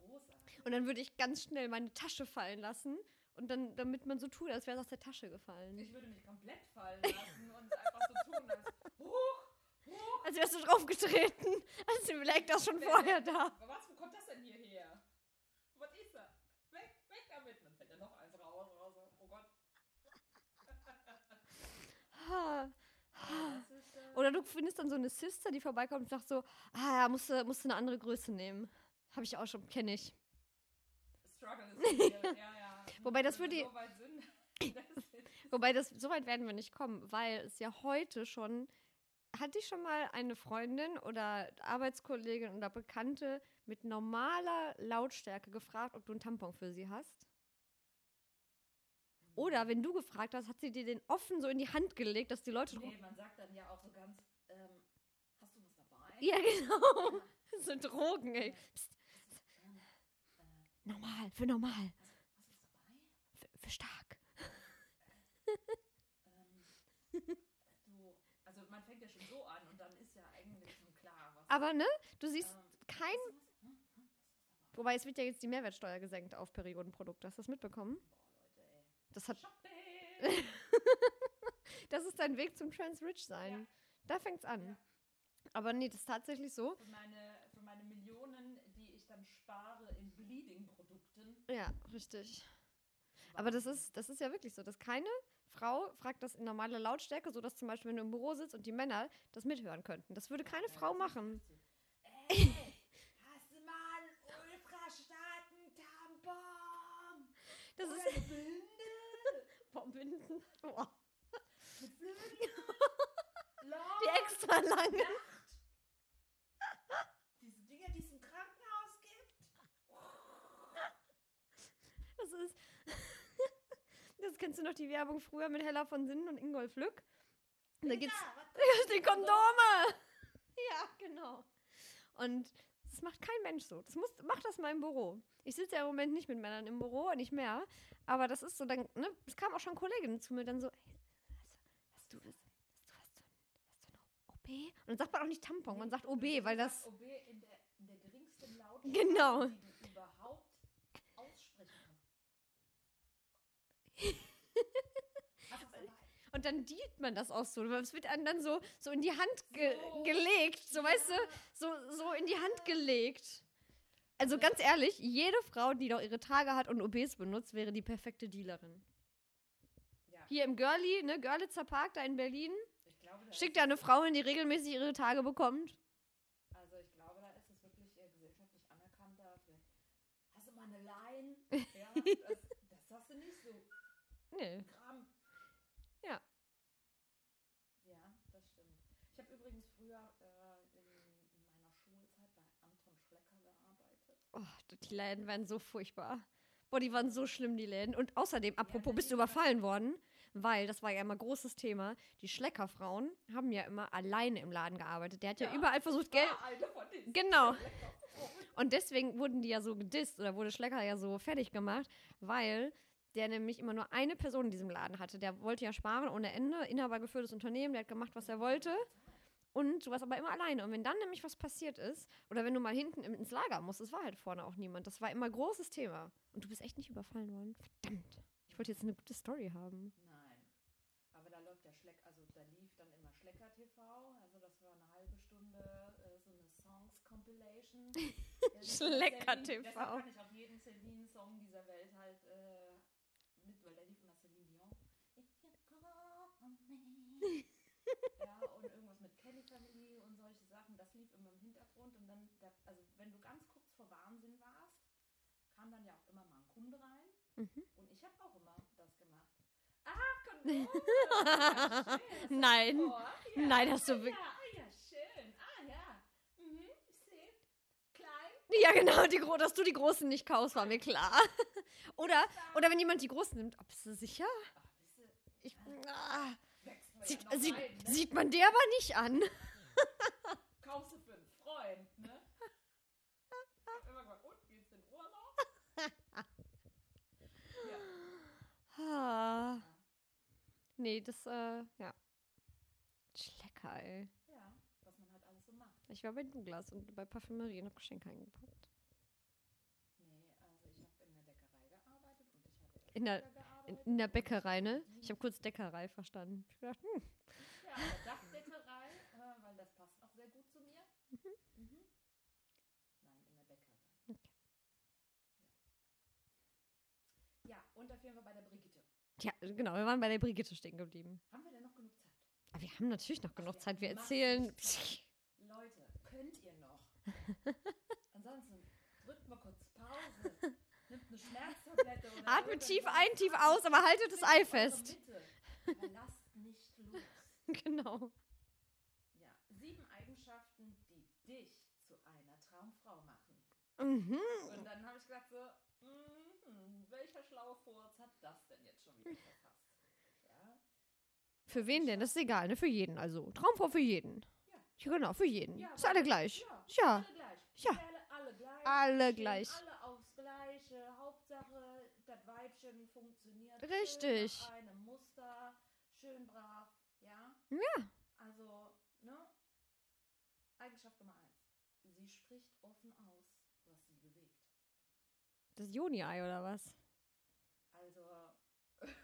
großartig. Und dann würde ich ganz schnell meine Tasche fallen lassen und dann, damit man so tut, als wäre es aus der Tasche gefallen. Ich würde mich komplett fallen lassen und einfach so tun, als huch, huch. Als wärst du draufgetreten. Also lag das schon vorher da. Was, wo kommt das denn hierher? Was ist das? Weg, weg damit. Dann fällt ja noch eins raus oder so. Oh Gott. Ha. Oder du findest dann so eine Sister, die vorbeikommt und sagt so, ah ja, musst du, musst du eine andere Größe nehmen. Habe ich auch schon, kenne ich. Struggle ist. Ja, ja. Wobei das würde- So weit sind. Wobei, das, so weit werden wir nicht kommen, weil es ja heute schon, hat dich schon mal eine Freundin oder Arbeitskollegin oder Bekannte mit normaler Lautstärke gefragt, ob du einen Tampon für sie hast? Oder wenn du gefragt hast, hat sie dir den offen so in die Hand gelegt, dass die Leute nee, man sagt dann ja auch so ganz, ähm, hast du was dabei? Ja, genau. Das sind Drogen, ey. Psst, normal, für normal. hast, hast du was dabei? Für, stark. Ähm, du, also man fängt ja schon so an und dann ist ja eigentlich schon klar, was. Aber ne, du siehst ähm, kein. Wobei es wird ja jetzt die Mehrwertsteuer gesenkt auf Periodenprodukte. Hast du das mitbekommen? Boah, Leute, ey. Das hat! Das ist dein Weg zum Trans-Rich sein. Ja. Da fängt's an. Ja. Aber nee, das ist tatsächlich so. für, meine, für meine Millionen, die ich dann spare in Bleeding-Produkten. Ja, richtig. Aber das ist, das ist ja wirklich so, dass keine Frau fragt das in normaler Lautstärke, so dass zum Beispiel, wenn du im Büro sitzt und die Männer das mithören könnten. Das würde keine Frau machen. Ey, hast du mal einen ultrastarken Tampon? Das Oder ist eine Binde? Boah, Flügeln? Long? die extra lange. Diese Dinger, die es im Krankenhaus gibt? Das ist. Das kennst du noch die Werbung früher mit Hella von Sinnen und Ingolf Lück? Da gibt's was die Kondome. Ja, genau. Und das macht kein Mensch so. Das muss, mach das mal im Büro. Ich sitze ja im Moment nicht mit Männern im Büro, nicht mehr. Aber das ist so, dann, ne, es kam auch schon Kolleginnen zu mir dann so, ey, hast, du was, hast du was, hast du eine OB? Und dann sagt man auch nicht Tampon, man sagt OB, weil das, OB in der, in der geringsten Lautstärke, Genau. die du überhaupt aussprechen kannst. Hast du es dabei? Und dann dealt man das auch so. Es wird einem dann so, so in die Hand ge So, gelegt. So, weißt du, ja. so, so in die Hand gelegt. Also ganz ehrlich, jede Frau, die doch ihre Tage hat und OBs benutzt, wäre die perfekte Dealerin. Ja, Hier im Girlie, ne, Görlitzer Park da in Berlin, ich glaube, da schickt da eine Frau hin, die regelmäßig ihre Tage bekommt. also ich glaube, da ist es wirklich äh, gesellschaftlich. Vielleicht Hast du mal eine Line? Ja, das, das hast du nicht so. Nee. Kram. Ja. Ja, das stimmt. Ich habe übrigens früher äh, in, in meiner Schulzeit bei Anton Schlecker gearbeitet. Oh, die Läden waren so furchtbar. Boah, die waren so schlimm, die Läden. Und außerdem, apropos, bist du überfallen worden? Weil, das war ja immer großes Thema, die Schleckerfrauen haben ja immer alleine im Laden gearbeitet. Der hat ja, Ja. überall versucht, Geld... Ah, Genau. Und deswegen wurden die ja so gedisst oder wurde Schlecker ja so fertig gemacht, weil der nämlich immer nur eine Person in diesem Laden hatte. Der wollte ja sparen ohne Ende, inhabergeführtes Unternehmen, der hat gemacht, was er wollte. Und du warst aber immer alleine. Und wenn dann nämlich was passiert ist, oder wenn du mal hinten ins Lager musst, es war halt vorne auch niemand. Das war immer großes Thema. Und du bist echt nicht überfallen worden. Verdammt. Ich wollte jetzt eine gute Story haben. Nein. Aber da läuft der Schleck, also da lief dann immer Schlecker TV, also das war eine halbe Stunde äh, so eine Songs Compilation. Ja, das war Schlecker TV. Deshalb kann ich auch jeden Celine-Song dieser Welt halt äh, mit, weil da lief immer Celine Dion. If you call on me. ja, und irgendwas mit Kelly Family und solche Sachen, das lief immer im Hintergrund und dann, da, also wenn du ganz kurz vor Wahnsinn warst, kam dann ja auch immer mal ein Kunde rein Mhm. und ich habe auch immer das gemacht. Ah, Kondome! Ja, schön, hast du Nein. vor? Ja. Nein, hast du ah, wirklich- Ja, ah, ja, schön. Ah, ja. Mhm. Klein. Ja, genau, die, dass du die Großen nicht kaufst, war mir klar. oder, oder wenn jemand die Großen nimmt, oh, bist du sicher? Ich, ah, sieht, ja sieht, rein, ne? sieht man dir aber nicht an. Kaufst du für einen Freund, ne? Ich hab immer gesagt, und, geht's in Urlaub? ja. Ah. Nee, das, äh, ja. Schlecker, ey. ja, was man halt alles so macht. Ich war bei Douglas und bei Parfümerie und hab Geschenke eingepackt. Nee, also ich habe in der Bäckerei gearbeitet und ich habe In der- In, der Bäckerei, ne? Mhm. Ich habe kurz Deckerei verstanden. Ich gedacht, hm, Ja, Dachdeckerei, äh, weil das passt auch sehr gut zu mir. Mhm. Nein, in der Bäckerei. Okay. Ja. ja, und auf jeden Fall bei der Brigitte. Ja, genau, wir waren bei der Brigitte stehen geblieben. Haben wir denn noch genug Zeit? Aber wir haben natürlich noch genug wir Zeit. Wir erzählen. Leute, könnt ihr noch? Ansonsten drückt mal kurz Pause. Nimmt eine Schmerztablette oder Atmet tief ein, tief aus, aber haltet das Ei fest. Aber lasst nicht los. genau. Ja, sieben Eigenschaften, die dich zu einer Traumfrau machen. Mhm. Und dann habe ich gedacht so, mhm, welcher schlaue Furz hat das denn jetzt schon wieder verfasst? Ja, Für wen denn? Das ist egal, ne? Für jeden also. Traumfrau für jeden. Ja. Genau, für jeden. Ja, ist alle gleich. ja, Ja. alle gleich. Alle gleich. Alle aufs Gleiche. Hauptsache, das Weibchen funktioniert. Richtig. Schön nach einem Muster. Schön brav. Ja? Ja. Also, ne? Eigenschaft Nummer eins. Sie spricht offen aus, was sie bewegt. Das Joni-Ei oder was?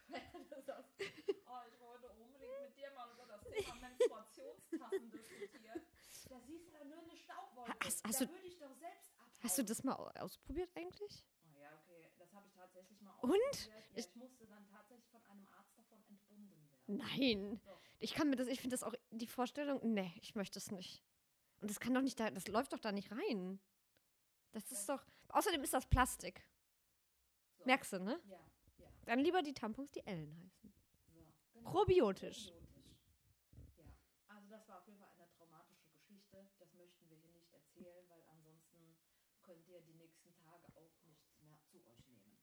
Wenn du sagst, oh, ich wollte unbedingt mit dir mal über das Thema Menstruationstassen diskutieren, da siehst du da nur eine Staubwolke. Hast- hast da würde ich doch selbst abhauen. Hast du das mal au- ausprobiert eigentlich? Oh ja, okay, das habe ich tatsächlich mal Und? ausprobiert. Ja, Ich- ich musste dann tatsächlich von einem Arzt davon entbunden werden. Nein. Doch. Ich kann mir das, ich finde das auch, die Vorstellung, nee, ich möchte es nicht. Und das kann doch nicht da, das läuft doch da nicht rein. Das ist doch, außerdem ist das Plastik. So. Merkst du, ne? Ja, Dann lieber die Tampons, die Ellen heißen. so. Genau. Probiotisch. Probiotisch. Ja, also das war auf jeden Fall eine traumatische Geschichte. Das möchten wir hier nicht erzählen, weil ansonsten könnt ihr die nächsten Tage auch nichts mehr zu euch nehmen.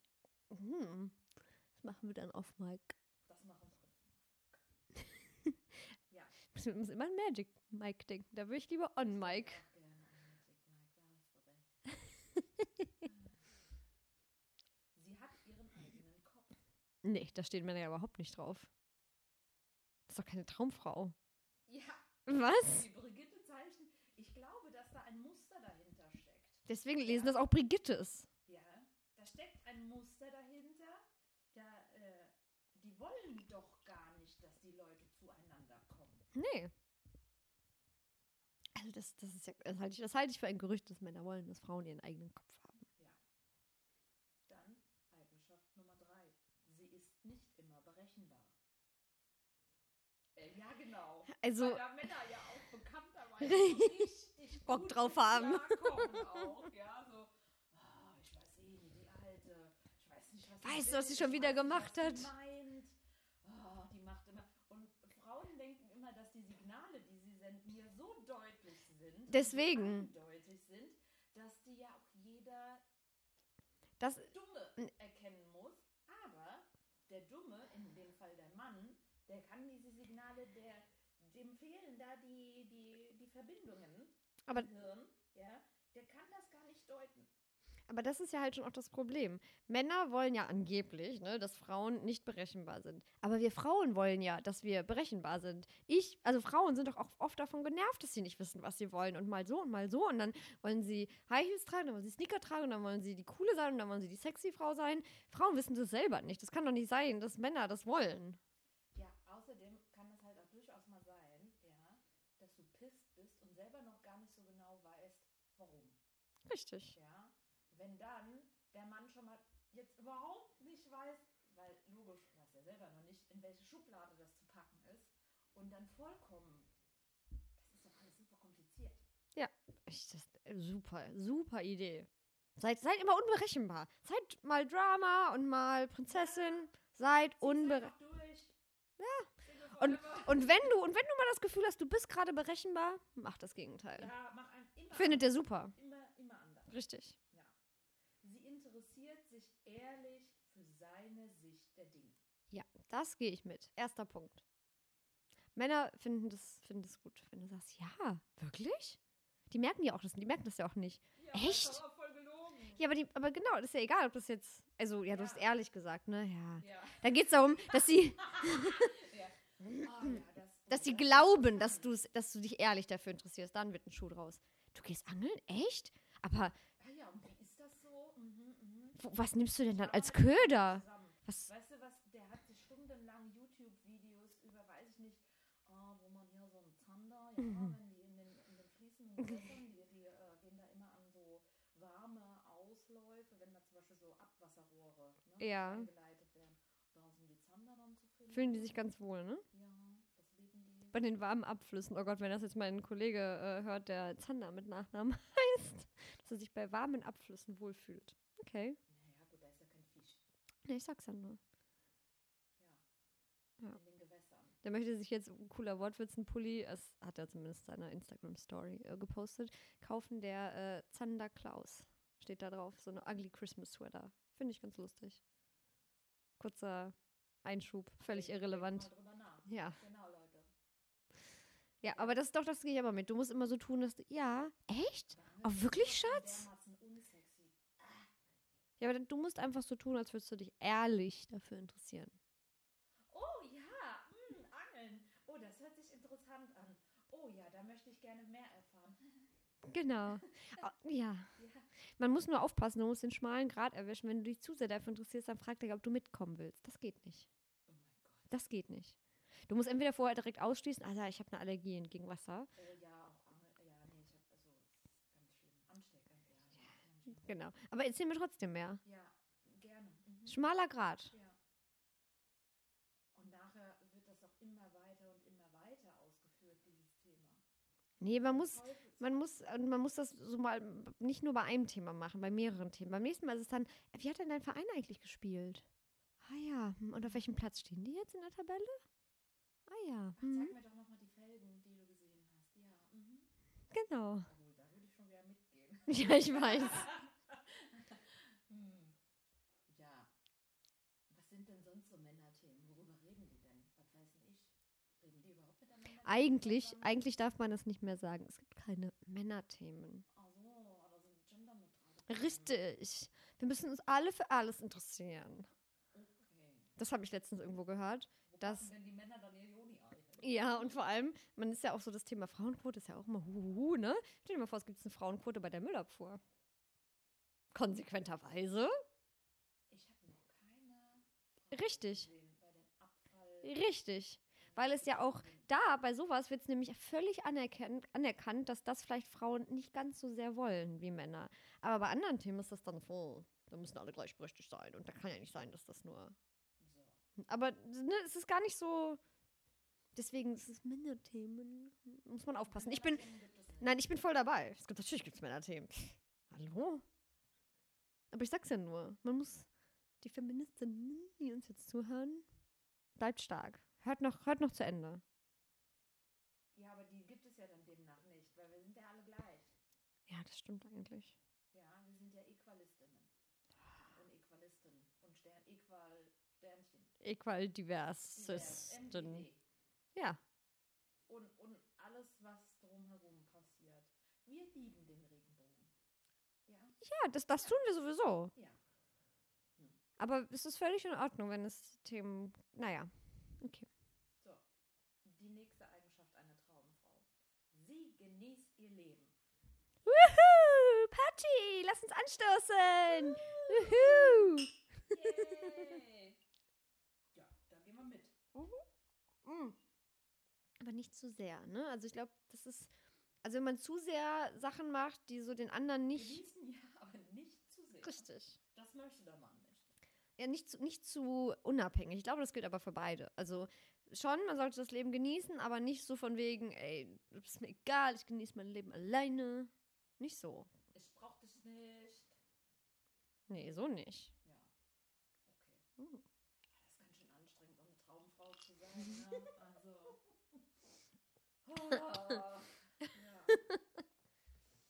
Hm. Das machen wir dann auf Mike. Das machen wir. ja. Ich muss immer an Magic Mike denken. Da würde ich lieber on Mike. Auch gerne an Magic Mike, da hast du recht. Sie hat ihren eigenen Kopf. Nee, da stehen Männer ja überhaupt nicht drauf. Das ist doch keine Traumfrau. Ja, Was? die Brigitte-Zeichen. Ich glaube, dass da ein Muster dahinter steckt. Deswegen lesen Ja. das auch Brigittes. Ja, da steckt ein Muster dahinter. Da, äh, die wollen doch gar nicht, dass die Leute Nee. Also das, das ist ja, das halte ich, das halte ich für ein Gerücht, dass Männer wollen, dass Frauen ihren eigenen Kopf haben. Dann Eigenschaft Nummer drei. Sie ist nicht immer berechenbar. Äh, ja, genau. Also- Weil da Männer ja auch bekannterweise richtig Bock drauf haben. Auch, ja, so, ah, ich weiß eh nicht, die Alte. Ich weiß nicht, was Weißt du, was sie schon wieder gemacht hat? Meint. Ah, die macht immer. Und Frauen denken immer, dass die Signale, die sie senden, ja so deutlich sind. Deswegen. Eindeutig sind, dass die ja auch jeder Das, Dumme erkennen muss. Aber der Dumme, in dem Fall der Mann, der kann diese Signale, der, dem fehlen da die, die, die Verbindungen aber, im Hirn, ja, der kann das gar nicht deuten. aber das ist ja halt schon auch das Problem. Männer wollen ja angeblich, ne, dass Frauen nicht berechenbar sind. Aber wir Frauen wollen ja, dass wir berechenbar sind. Ich, also Frauen sind doch auch oft davon genervt, dass sie nicht wissen, was sie wollen. Und mal so und mal so. Und dann wollen sie High Heels tragen, dann wollen sie Sneaker tragen, und dann wollen sie die coole sein und dann wollen sie die sexy Frau sein. Frauen wissen das selber nicht. Das kann doch nicht sein, dass Männer das wollen. Ja, außerdem kann es halt auch durchaus mal sein, ja, dass du pisst bist und selber noch gar nicht so genau weißt, warum. Richtig. Ja, wenn dann der Mann schon mal jetzt überhaupt nicht weiß, weil logisch, weißt ja selber noch nicht, in welche Schublade das zu packen ist und dann vollkommen, das ist doch alles super kompliziert. Ich, das, super, super Idee. Seid, seid immer unberechenbar. Seid mal Drama und mal Prinzessin. Seid unberechenbar. Ja. Und, und wenn du und wenn du mal das Gefühl hast, du bist gerade berechenbar, mach das Gegenteil. ja, mach Findet ihr super. immer. Richtig. Ja. Sie interessiert sich ehrlich für seine Sicht der Dinge. Ja, das gehe ich mit. Erster Punkt. Männer finden das, finden das gut, wenn du sagst, ja, wirklich? Die merken ja auch das, die merken das ja auch nicht. Ja, Echt? Das voll gelogen. Ja, aber, die, aber genau, das ist ja egal, ob das jetzt, also ja, du hast Ja. ehrlich gesagt, ne, ja. Ja. Dann geht es darum, dass sie, ja. Oh, ja das, dass sie glauben, dass, dass du dich ehrlich dafür interessierst. Dann wird ein Schuh draus. Du gehst angeln? Echt? Aber Ah ja, und wie ist das so? Mhm, mhm. wo, was nimmst du denn dann als Köder? Was? Weißt du was, der hat stundenlang YouTube-Videos über, weiß ich nicht, ah, wo man hier so einen Zander, ja, Mhm. wenn die in den, in den fließenden Gewässern, die, die äh, gehen da immer an so warme Ausläufe, wenn da zum Beispiel so Abwasserrohre ne, Ja. eingeleitet werden. Da sind die Zander dann zu finden. Fühlen die sich ganz wohl, ne? Ja. Bei den warmen Abflüssen. Oh Gott, wenn das jetzt mein Kollege äh, hört, der Zander mit Nachnamen heißt, dass er sich bei warmen Abflüssen wohlfühlt. Okay. Naja, gut, da ist ja kein Fisch. Nee, ich sag's ja nur. Ja. Ja. In den Gewässern. Der möchte sich jetzt, ein cooler Wortwitz, ein Pulli, das hat er zumindest seiner Instagram-Story äh, gepostet, kaufen, der äh, Zander Klaus. Steht da drauf, so eine ugly Christmas Sweater. Finde ich ganz lustig. Kurzer Einschub, völlig denk irrelevant. mal nach. Ja. Genau, Leute. Ja, aber das ist doch, das gehe ich aber mit. Du musst immer so tun, dass du, ja, echt? Oh, wirklich, Schatz? Ja, aber du musst einfach so tun, als würdest du dich ehrlich dafür interessieren. Oh ja, mh, Angeln. Oh, das hört sich interessant an. Oh ja, da möchte ich gerne mehr erfahren. Genau. Au- ja. Man muss nur aufpassen, du musst den schmalen Grat erwischen. Wenn du dich zu sehr dafür interessierst, dann frag dich, ob du mitkommen willst. Das geht nicht. Oh mein Gott. Das geht nicht. Du musst entweder vorher direkt ausschließen, Alter, ich habe eine Allergie gegen Wasser. Oh ja, auch Angel. Ja, nee, ich habe also ist ganz schlimm. Ansteckend. Ja, ja. ganz schlimm. Genau. Aber erzähl mir trotzdem mehr. ja gerne. Mhm. Schmaler Grat. Ja. Und nachher wird das auch immer weiter und immer weiter ausgeführt, dieses Thema. Nee, man muss, man muss, man muss das so mal nicht nur bei einem Thema machen, bei mehreren Themen. Beim nächsten Mal ist es dann, wie hat denn dein Verein eigentlich gespielt? Ah ja, hm, und auf welchem Platz stehen die jetzt in der Tabelle? Ah ja, Ach, hm, zeig mir doch nochmal die Felgen, die du gesehen hast. Ja, mhm. genau. Oh, da würde ich schon wieder mitgehen. Ja, ich weiß. Hm. Ja. Was sind denn sonst so Männerthemen? Worüber reden die denn? Was weiß denn ich? Reden die überhaupt miteinander? Eigentlich, eigentlich darf man das nicht mehr sagen. Es gibt keine Männerthemen. Richtig. Wir müssen uns alle für alles interessieren. Das habe ich letztens irgendwo gehört. Wo Das- packen denn die Männer dann ihr Joni-Ei hin? Ja, und vor allem, man ist ja auch so das Thema Frauenquote, ist ja auch immer huhuhu, ne? Stell dir mal vor, es gibt eine Frauenquote bei der Müllabfuhr. Konsequenterweise. Ich habe noch keine Frauen Richtig. gesehen. Richtig. Weil es ja auch da, bei sowas wird es nämlich völlig anerkannt, dass das vielleicht Frauen nicht ganz so sehr wollen wie Männer. Aber bei anderen Themen ist das dann voll. Da müssen alle gleichberechtigt sein. Und da kann ja nicht sein, dass das nur. Aber ne, es ist gar nicht so. Deswegen ist es Männerthemen. Muss man aufpassen. Ich bin. Es. Nein, ich bin voll dabei. Es gibt natürlich gibt's Männerthemen. Hallo? Aber ich sag's ja nur, man muss die Feministinnen, die uns jetzt zuhören, bleibt stark. Hört noch, hört noch zu Ende. Ja, aber die gibt es ja dann demnach nicht, weil wir sind ja alle gleich. Ja, das stimmt eigentlich. Ja, wir sind ja Equalistinnen und Equalisten und Stern, Equal Sternchen. Equal Divers, Diversisten. MDD. Ja, Und, und alles, was drumherum passiert. Wir lieben den Regenbogen. Ja? ja das, das tun wir sowieso. Ja. Aber es ist völlig in Ordnung, wenn es Themen. Naja, okay. So. Die nächste Eigenschaft einer Traumfrau. Sie genießt ihr Leben. Wuhu! Patty, lass uns anstoßen! Wuhu! Yay! ja, da gehen wir mit. Mm. Aber nicht zu sehr, ne? Also ich glaube, das ist. Also wenn man zu sehr Sachen macht, die so den anderen nicht. Genießen ja, aber nicht zu sehr. Richtig. Das möchte der Mann nicht. Ja, nicht zu, nicht zu unabhängig. Ich glaube, das gilt aber für beide. Also schon, man sollte das Leben genießen, aber nicht so von wegen, ey, das ist mir egal, ich genieße mein Leben alleine. Nicht so. Ich brauch dich nicht. Nee, so nicht. Ja. Okay. Hm. Das ist ganz schön anstrengend, so eine Traumfrau zu sein. Ne? Also. Ah, ja.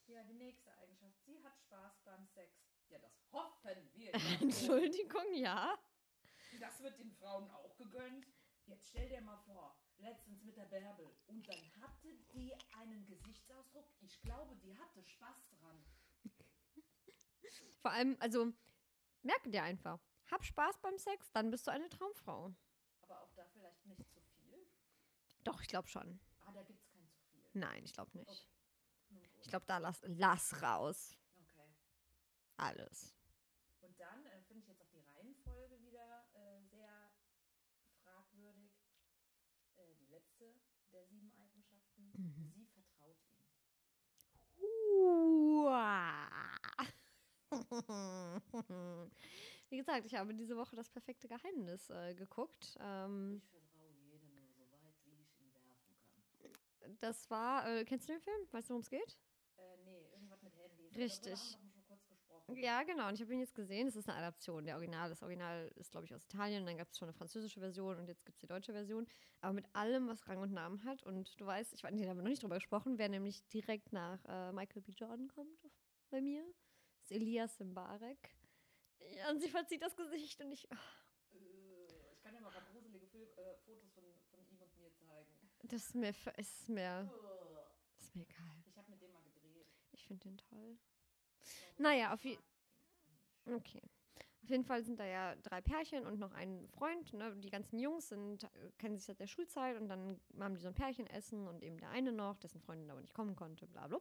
ja, die nächste Eigenschaft. Sie hat Spaß beim Sex. Ja, das hoffen wir. Entschuldigung, ja. Das wird den Frauen auch gegönnt. Jetzt stell dir mal vor, letztens mit der Bärbel. Und dann hatte die einen Gesichtsausdruck. Ich glaube, die hatte Spaß dran. Vor allem, also, merke dir einfach. Hab Spaß beim Sex, dann bist du eine Traumfrau. Aber auch da vielleicht nicht zu viel. Doch, ich glaube schon. Ah, da gibt es kein zu viel. Nein, ich glaube nicht. Okay. Ich glaube, da lass, lass raus. Okay. Alles. Und dann äh, finde ich jetzt auch die Reihenfolge wieder äh, sehr fragwürdig. Äh, die letzte der sieben Eigenschaften. Mhm. Sie vertraut ihm. Wie gesagt, ich habe diese Woche das perfekte Geheimnis äh, geguckt. Ähm, Ich vertraue jedem nur so weit, wie ich ihn werfen kann. das war, äh, kennst du den Film? Weißt du, worum es geht? Äh, nee, irgendwas mit Handys. Richtig. Ja, genau. Und ich habe ihn jetzt gesehen. Es ist eine Adaption. Der Original, das Original ist, glaube ich, aus Italien. Und dann gab es schon eine französische Version und jetzt gibt es die deutsche Version. Aber mit allem, was Rang und Namen hat. Und du weißt, ich weiß nicht, da haben wir noch nicht drüber gesprochen, wer nämlich direkt nach äh, Michael B. Jordan kommt bei mir. Das ist Elias Mbarek. Ja, und sie verzieht das Gesicht und ich. Äh, ich kann dir mal ein paar gruselige Fil äh, Fotos von, von ihm und mir zeigen. Das ist mir, ist mir, Äh, ist mir egal. Ich habe mit dem mal gedreht. Ich finde den toll. Naja, auf je- mag den nicht. Okay. Auf jeden Fall sind da ja drei Pärchen und noch ein Freund. Ne? Die ganzen Jungs sind, kennen sich seit der Schulzeit und dann haben die so ein Pärchenessen und eben der eine noch, dessen Freundin aber nicht kommen konnte, bla bla.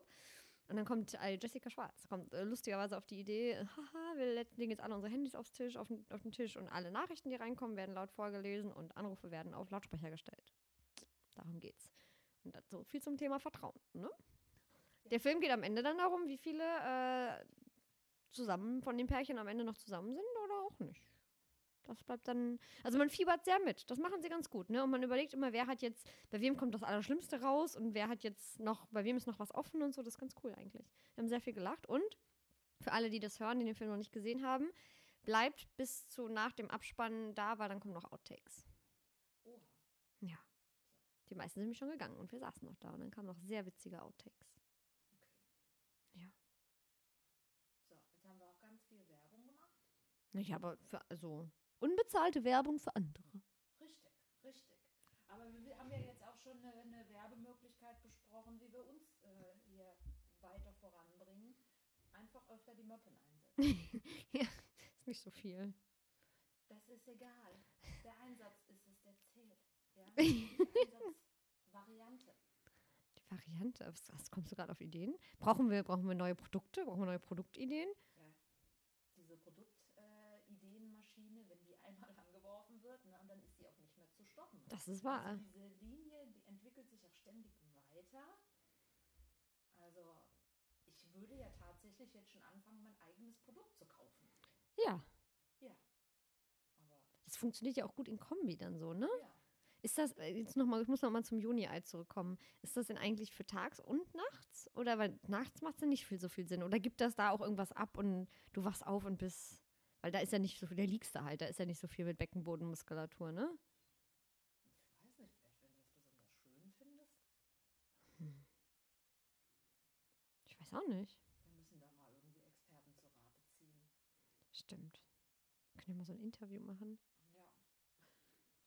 Und dann kommt äh, Jessica Schwarz, kommt äh, lustigerweise auf die Idee, haha, wir legen jetzt alle unsere Handys aufs Tisch, auf den, auf den Tisch und alle Nachrichten, die reinkommen, werden laut vorgelesen und Anrufe werden auf Lautsprecher gestellt. Darum geht's. Und so viel zum Thema Vertrauen. Ne? Der Film geht am Ende dann darum, wie viele äh, zusammen von den Pärchen am Ende noch zusammen sind oder auch nicht. Das bleibt dann. Also man fiebert sehr mit. Das machen sie ganz gut, ne? Und man überlegt immer, wer hat jetzt, bei wem kommt das Allerschlimmste raus und wer hat jetzt noch, bei wem ist noch was offen und so. Das ist ganz cool eigentlich. Wir haben sehr viel gelacht. Und für alle, die das hören, die den Film noch nicht gesehen haben, bleibt bis zu nach dem Abspann da, weil dann kommen noch Outtakes. Ja. Die meisten sind nämlich schon gegangen und wir saßen noch da und dann kamen noch sehr witzige Outtakes. Okay. Ja. So, jetzt haben wir auch ganz viel Werbung gemacht. Ja, aber für, also unbezahlte Werbung für andere. Richtig, richtig. Aber wir, wir haben ja jetzt auch schon eine, eine Werbemöglichkeit besprochen, wie wir uns äh, hier weiter voranbringen. Einfach öfter die Möppen einsetzen. ja, ist nicht so viel. Das ist egal. Der Einsatz ist es, der zählt. Ja? Die Einsatzvariante. Die Variante, was, was kommst du gerade auf Ideen? Brauchen wir, brauchen wir neue Produkte? Brauchen wir neue Produktideen? Ja. Diese Produktideenmaschine, äh, Ideenmaschine, wenn die einmal angeworfen wird, ne, dann ist die auch nicht mehr zu stoppen. Das ist wahr. Also diese Linie, die entwickelt sich auch ständig weiter. Also ich würde ja tatsächlich jetzt schon anfangen, mein eigenes Produkt zu kaufen. Ja. Ja. Aber Das funktioniert ja auch gut in Kombi dann so, ne? ja. Ist das, äh, jetzt noch mal, ich muss noch mal zum Juni-Ei zurückkommen. Ist das denn eigentlich für tags und nachts? Oder weil nachts macht es ja nicht viel, so viel Sinn. Oder gibt das da auch irgendwas ab und du wachst auf und bist. Weil da ist ja nicht so viel, da liegst du halt, da ist ja nicht so viel mit Beckenbodenmuskulatur, ne? Ich weiß nicht, vielleicht wenn du das besonders schön findest. Ich weiß auch nicht. Wir müssen da mal irgendwie Experten zu Rate ziehen. Stimmt. Können wir mal so ein Interview machen? Ja.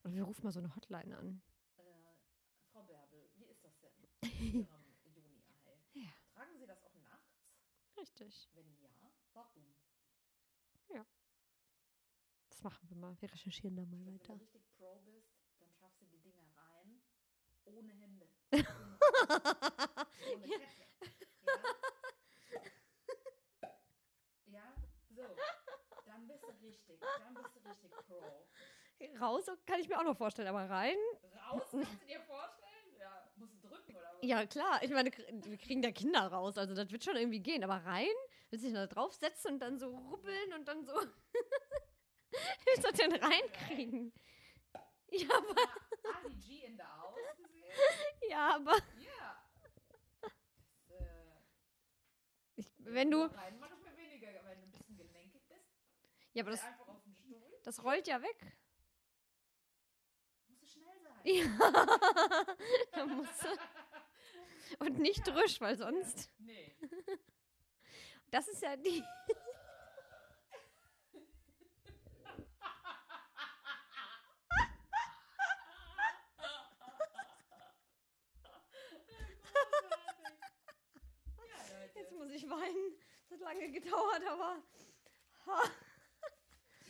Oder wir rufen mal so eine Hotline an. Äh, Frau Bärbel, wie ist das denn mit Ihrem Juni-Ei? Ja. Tragen Sie das auch nachts? Richtig. Wenn ja, warum? Das machen wir mal. Wir recherchieren da mal Wenn weiter. du richtig Pro bist, dann schaffst du die Dinger rein, ohne Hände. ohne Kette. Ja? ja? So. Dann bist du richtig. Dann bist du richtig Pro. Raus kann ich mir auch noch vorstellen, aber rein? Raus, kannst du dir vorstellen? Ja, musst du drücken oder was? Ja, klar. Ich meine, wir kriegen da Kinder raus, also das wird schon irgendwie gehen. Aber rein? Willst du dich da draufsetzen und dann so rubbeln und dann so. Willst du das denn reinkriegen? Ja, aber. G in gesehen? Ja, aber. Ja. Das, äh, Ich, wenn du. Rein manchmal weniger, wenn du ein bisschen gelenkig bist. Ja, aber das, das rollt ja weg. Musst du schnell sein. Ja. da musst du. Und nicht drüsch, weil sonst. Nee. Das ist ja die. Ja, Leute. Jetzt muss ich weinen. Lange gedauert, aber.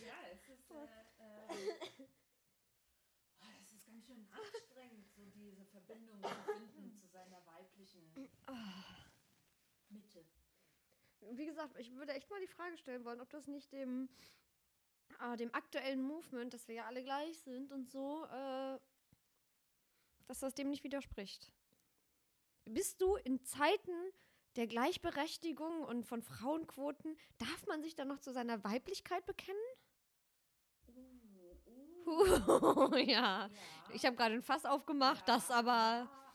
Ja, es ist, äh, äh, oh, das ist ganz schön anstrengend, so diese Verbindung zu finden zu seiner weiblichen Mitte. Wie gesagt, ich würde echt mal die Frage stellen wollen, ob das nicht dem, äh, dem aktuellen Movement, dass wir ja alle gleich sind und so, äh, dass das dem nicht widerspricht. Bist du in Zeiten der Gleichberechtigung und von Frauenquoten, darf man sich dann noch zu seiner Weiblichkeit bekennen? Uh, uh, ja. ja. Ich habe gerade ein Fass aufgemacht, das aber. Ja,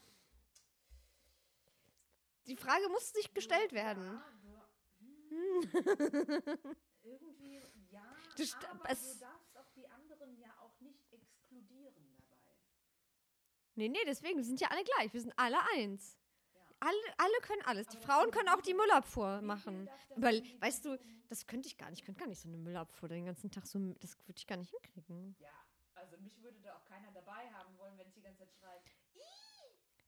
Die Frage muss sich gestellt werden. Ja, du, hm. Irgendwie, ja, Du aber es- du darfst auch die anderen ja auch nicht exkludieren dabei. Nee, nee, deswegen, wir sind ja alle gleich. Wir sind alle eins. Alle, alle können alles. Die Frauen können auch die Müllabfuhr machen. Weil, weißt du, das könnte ich gar nicht. Ich könnte gar nicht so eine Müllabfuhr den ganzen Tag so. Das würde ich gar nicht hinkriegen. Ja, also mich würde da auch keiner dabei haben wollen, wenn ich die ganze Zeit schreit.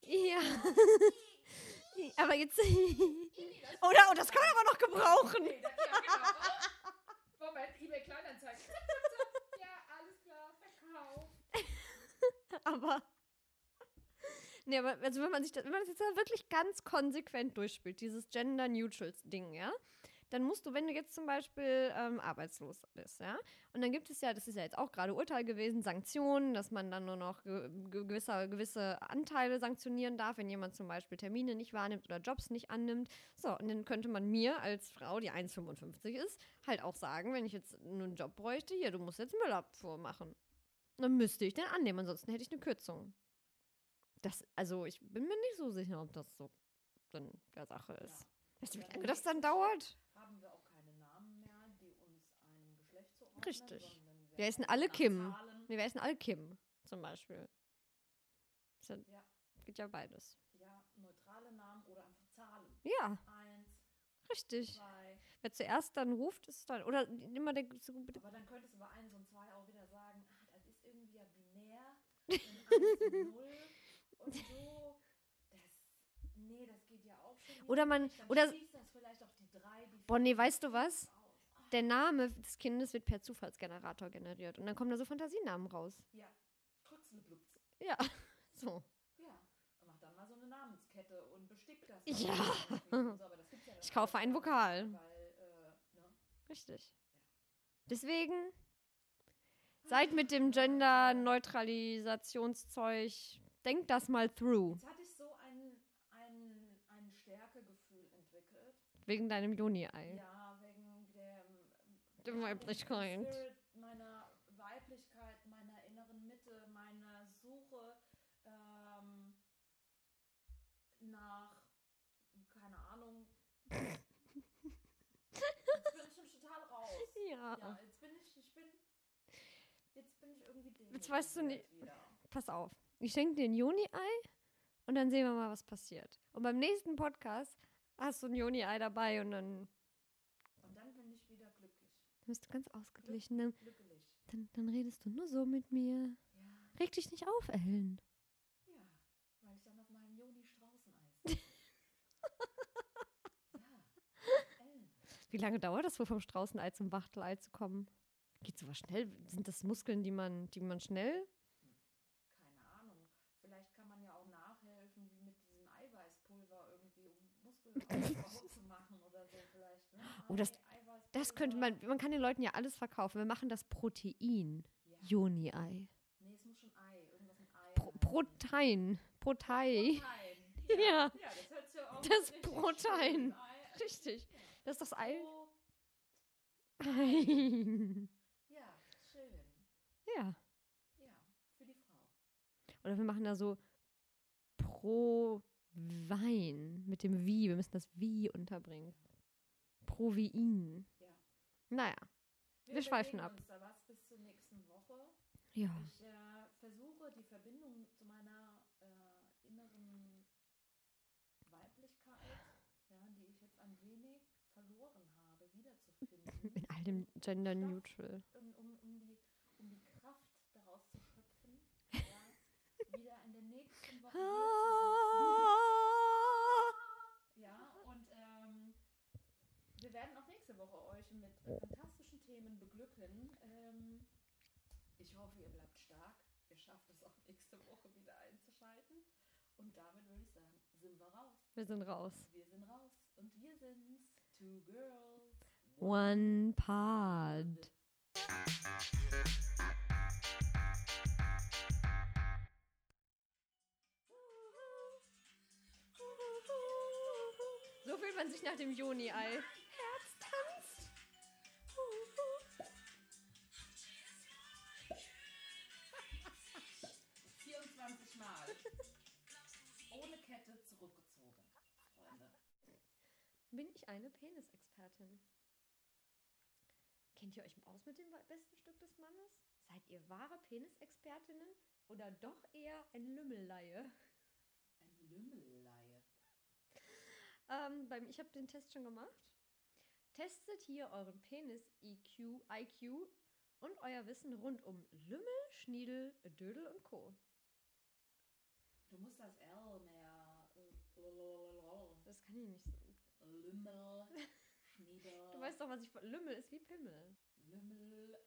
Ja. aber jetzt. Oder, oh, das kann man aber noch gebrauchen. Nee, das, ja, genau. Moment, eBay Kleinanzeigen. Ja, alles klar, Verkauf. Aber. Nee, aber also wenn man sich das, wenn man das jetzt wirklich ganz konsequent durchspielt, dieses Gender Neutral Ding, ja, dann musst du, wenn du jetzt zum Beispiel ähm, arbeitslos bist, ja, und dann gibt es ja, das ist ja jetzt auch gerade Urteil gewesen, Sanktionen, dass man dann nur noch ge ge gewisse, gewisse Anteile sanktionieren darf, wenn jemand zum Beispiel Termine nicht wahrnimmt oder Jobs nicht annimmt. So, und dann könnte man mir als Frau, die 1,55 ist, halt auch sagen, wenn ich jetzt nur einen Job bräuchte, hier, du musst jetzt Müllabfuhr machen. Dann müsste ich den annehmen, ansonsten hätte ich eine Kürzung. Das, also ich bin mir nicht so sicher, ob das so dann der Sache ist. Weißt du, wie Ja, lange das dann dauert? Haben wir auch keine Namen mehr, die uns ein Geschlecht zuordnen. Richtig. Wir heißen alle Kim. Zahlen. Wir heißen alle Kim, zum Beispiel. Ist ja, Ja. Geht ja beides. Ja, neutrale Namen oder einfach Zahlen. Ja, Eins, richtig. zwei. Wer zuerst dann ruft, ist dann. Oder immer der. Aber dann könntest du bei eins und zwei auch wieder sagen, ah, das ist irgendwie ja binär. Und eins und null und so. Das, nee, das geht ja auch schon. Oder man- nicht. Dann oder- das vielleicht auch die drei, die Boah, nee, weißt du was? Ah, Der Name des Kindes wird per Zufallsgenerator generiert. Und dann kommen da so Fantasienamen raus. Ja, Krützelblups. Ja, so. Ja, mach dann mal so eine Namenskette und bestick das. Ja. So, ja Ich kaufe alles ein gar nicht, Vokal. Weil, äh, ne? Richtig. Deswegen Seid mit dem Gender-Neutralisationszeug, denkt das mal through. Jetzt hatte ich so ein, ein, ein Stärkegefühl entwickelt. Wegen deinem Juni-Ei. Ja, wegen dem, Der ja, Weiblichkeit. dem Spirit meiner Weiblichkeit, meiner inneren Mitte, meiner Suche ähm, nach, keine Ahnung. Jetzt bin ich schon total raus. Ja. Ja, jetzt bin ich, ich bin, jetzt bin ich irgendwie Jetzt weißt du nicht- Wieder. Pass auf. Ich schenke dir ein Juni-Ei und dann sehen wir mal, was passiert. Und beim nächsten Podcast hast du ein Juni-Ei dabei und dann Und dann bin ich wieder glücklich. bist du ganz ausgeglichen. Dann, dann, dann redest du nur so mit mir. Ja, Reg dich nicht auf, Ellen. ja, weil ich dann auf meinem Joni Straußeneis bin. ja, Ellen. Wie lange dauert das wohl vom Straußenei zum Wachtelei zu kommen? Geht sowas schnell? Sind das Muskeln, die man, die man schnell? Keine Ahnung. Vielleicht kann man ja auch nachhelfen, wie mit diesem Eiweißpulver irgendwie, um Muskelaufbau zu machen oder so vielleicht. Ne? Oh, das-. Das könnte man, man kann den Leuten ja alles verkaufen. Wir machen das Protein. Ja. Juni-Ei. Nee, es muss schon Ei. Irgendwas mit Ei. Pro heißen. Protein. Protei. Protein. Ja. Ja, das hört sich ja auch Das Protein. Richtig. Das ist das Ei. Ei. Ja, schön. ja. Ja, für die Frau. Oder wir machen da so pro Wein mit dem Wie. Wir müssen das Wie unterbringen. Provein. Ja. Naja. Wir schweifen überlegen ab. Uns da was bis zur nächsten Woche. Ja. Ich äh, versuche die Verbindung zu meiner äh, inneren Weiblichkeit, ja, die ich jetzt ein wenig verloren habe, wiederzufinden. In all dem Gender Neutral. um, um, um, die, um die Kraft daraus zu schöpfen, ja, wieder in der nächsten Woche hier zu sitzen. Ja, und ähm, wir werden auch nächste Woche euch mit äh, fantastischen Themen beglücken. Ähm, ich hoffe, ihr bleibt stark. Ihr schafft es auch nächste Woche wieder einzuschalten. Und damit würde ich sagen, sind wir raus. Wir sind raus. Wir sind raus. Und wir sind's. Two Girls. One Pod. So fühlt man sich nach dem Juni-Ei. Ohne Kette zurückgezogen, Freunde. Bin ich eine Penisexpertin? Kennt ihr euch aus mit dem besten Stück des Mannes? Seid ihr wahre Penisexpertinnen oder doch eher ein Lümmelleihe? Ein Lümmelleihe. Ähm, beim, ich habe den Test schon gemacht. Testet hier euren Penis-IQ IQ und euer Wissen rund um Lümmel, Schniedel, Dödel und Co. Du musst das L mehr. äh, Das kann ich nicht so. Lümmel, Schniedel, Du weißt doch, was ich. Lümmel ist wie Pimmel. Lümmel,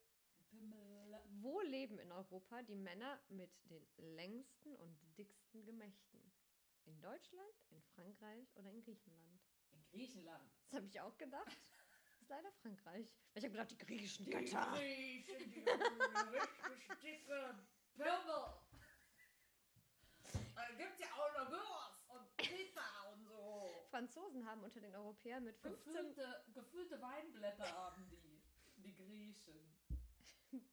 Pimmel. Wo leben in Europa die Männer mit den längsten und dicksten Gemächten? In Deutschland, in Frankreich oder in Griechenland? In Griechenland. Das habe ich auch gedacht. Das ist leider Frankreich. Ich habe gedacht, die griechischen Die Götter. Griechen, die haben richtig dicke Pimmel. Da gibt's ja auch noch Gyros und Pizza und so. Franzosen haben unter den Europäern mit 15 Gefüllte, gefüllte Weinblätter haben die, die Griechen.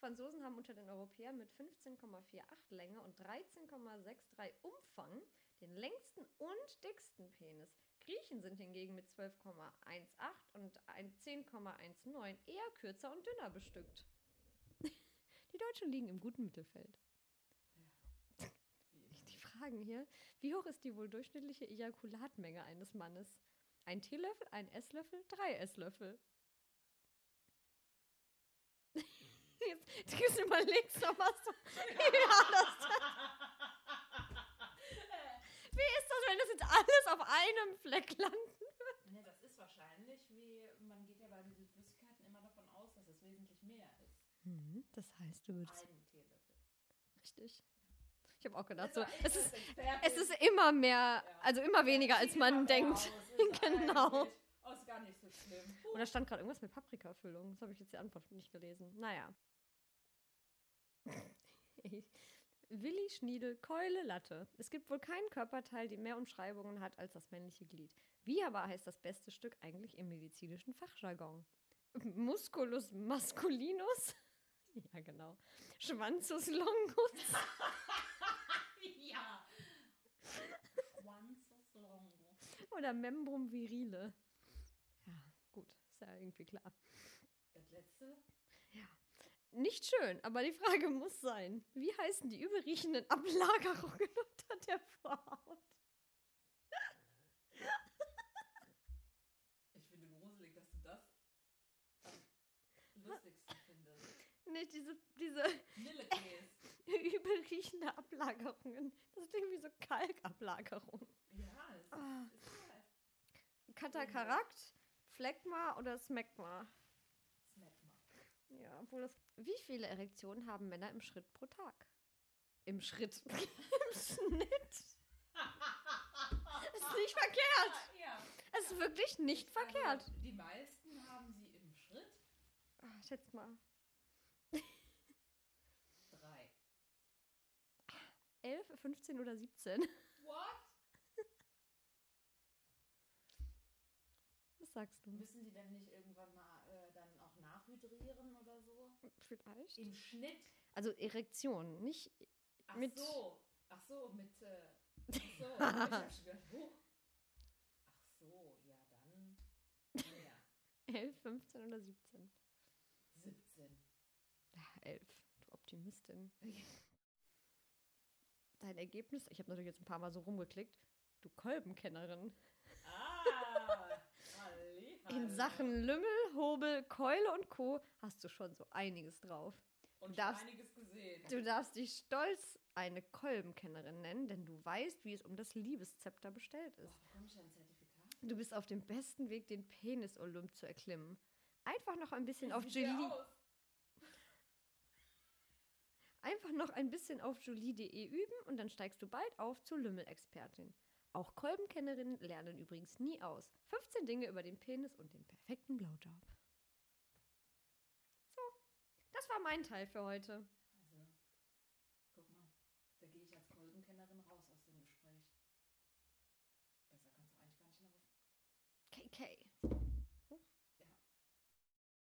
Franzosen haben unter den Europäern mit 15,48 Länge und 13,63 Umfang den längsten und dicksten Penis. Griechen sind hingegen mit 12,18 und ein 10,19 eher kürzer und dünner bestückt. Die Deutschen liegen im guten Mittelfeld. Fragen hier. Wie hoch ist die wohl durchschnittliche Ejakulatmenge eines Mannes? Ein Teelöffel, ein Esslöffel, drei Esslöffel. Jetzt, jetzt überlegst du, was du. Ja, das, wie ist das, wenn das jetzt alles auf einem Fleck landet? Ne, das ist wahrscheinlich wie, man geht ja bei diesen Flüssigkeiten immer davon aus, dass es wesentlich mehr ist. Mhm, Das heißt, du würdest. Ein Teelöffel. Richtig. Ich habe auch gedacht, so, es ist, es ist immer mehr, also immer weniger, als man mehr denkt. Genau. Oh, ist gar nicht so schlimm. Und da stand gerade irgendwas mit Paprikafüllung. Das habe ich jetzt die Antwort nicht gelesen. Naja. Willi Schniedel, Keule, Latte. Es gibt wohl keinen Körperteil, der mehr Umschreibungen hat als das männliche Glied. Wie aber heißt das beste Stück eigentlich im medizinischen Fachjargon? Musculus masculinus? Ja, genau. Schwanzus longus? ja. Schwanzus longo. Oder Membrum virile? Ja, gut, ist ja irgendwie klar. Das letzte? Nicht schön, aber die Frage muss sein: Wie heißen die überriechenden Ablagerungen unter der Vorhaut? Ich finde gruselig, dass du das am lustigsten findest. Nicht diese, diese Vanillekäse. überriechende Ablagerungen. Das klingt wie so Kalkablagerungen. Ja, es ist, Ah. ist geil. Katarakt, Phlegma oder Smegma? Smack mal. Ja, obwohl das. Wie viele Erektionen haben Männer im Schritt pro Tag? Im Schritt. Im Schnitt. ist nicht verkehrt. Ja. Es ist wirklich nicht verkehrt. Also, die meisten haben sie im Schritt. Ah, schätz mal. Drei. 11, 15 oder 17? What? Sagst du? Müssen die denn nicht irgendwann mal äh, dann auch nachhydrieren oder so? Vielleicht? Im Schnitt? Also Erektion, nicht. Ach Mit- so. Ach so, mit. Äh, ach so. ich hab schon gedacht, huch. Ach so, ja dann. Mehr. 11, 15 oder 17? 17. Ja, 11. Du Optimistin. Dein Ergebnis, ich habe natürlich jetzt ein paar Mal so rumgeklickt. Du Kolbenkennerin. In. Sachen Lümmel, Hobel, Keule und Co. hast du schon so einiges drauf. Und schon darfst- einiges gesehen. Du darfst dich stolz eine Kolbenkennerin nennen, denn du weißt, wie es um das Liebeszepter bestellt ist. bekomme ich ein Zertifikat? Du bist auf dem besten Weg, den Penis-Olymp zu erklimmen. Einfach noch ein bisschen auf Julie, einfach noch ein bisschen auf julie.de üben und dann steigst du bald auf zur Lümmelexpertin. Auch Kolbenkennerinnen lernen übrigens nie aus. 15 Dinge über den Penis und den perfekten Blowjob. So, das war mein Teil für heute.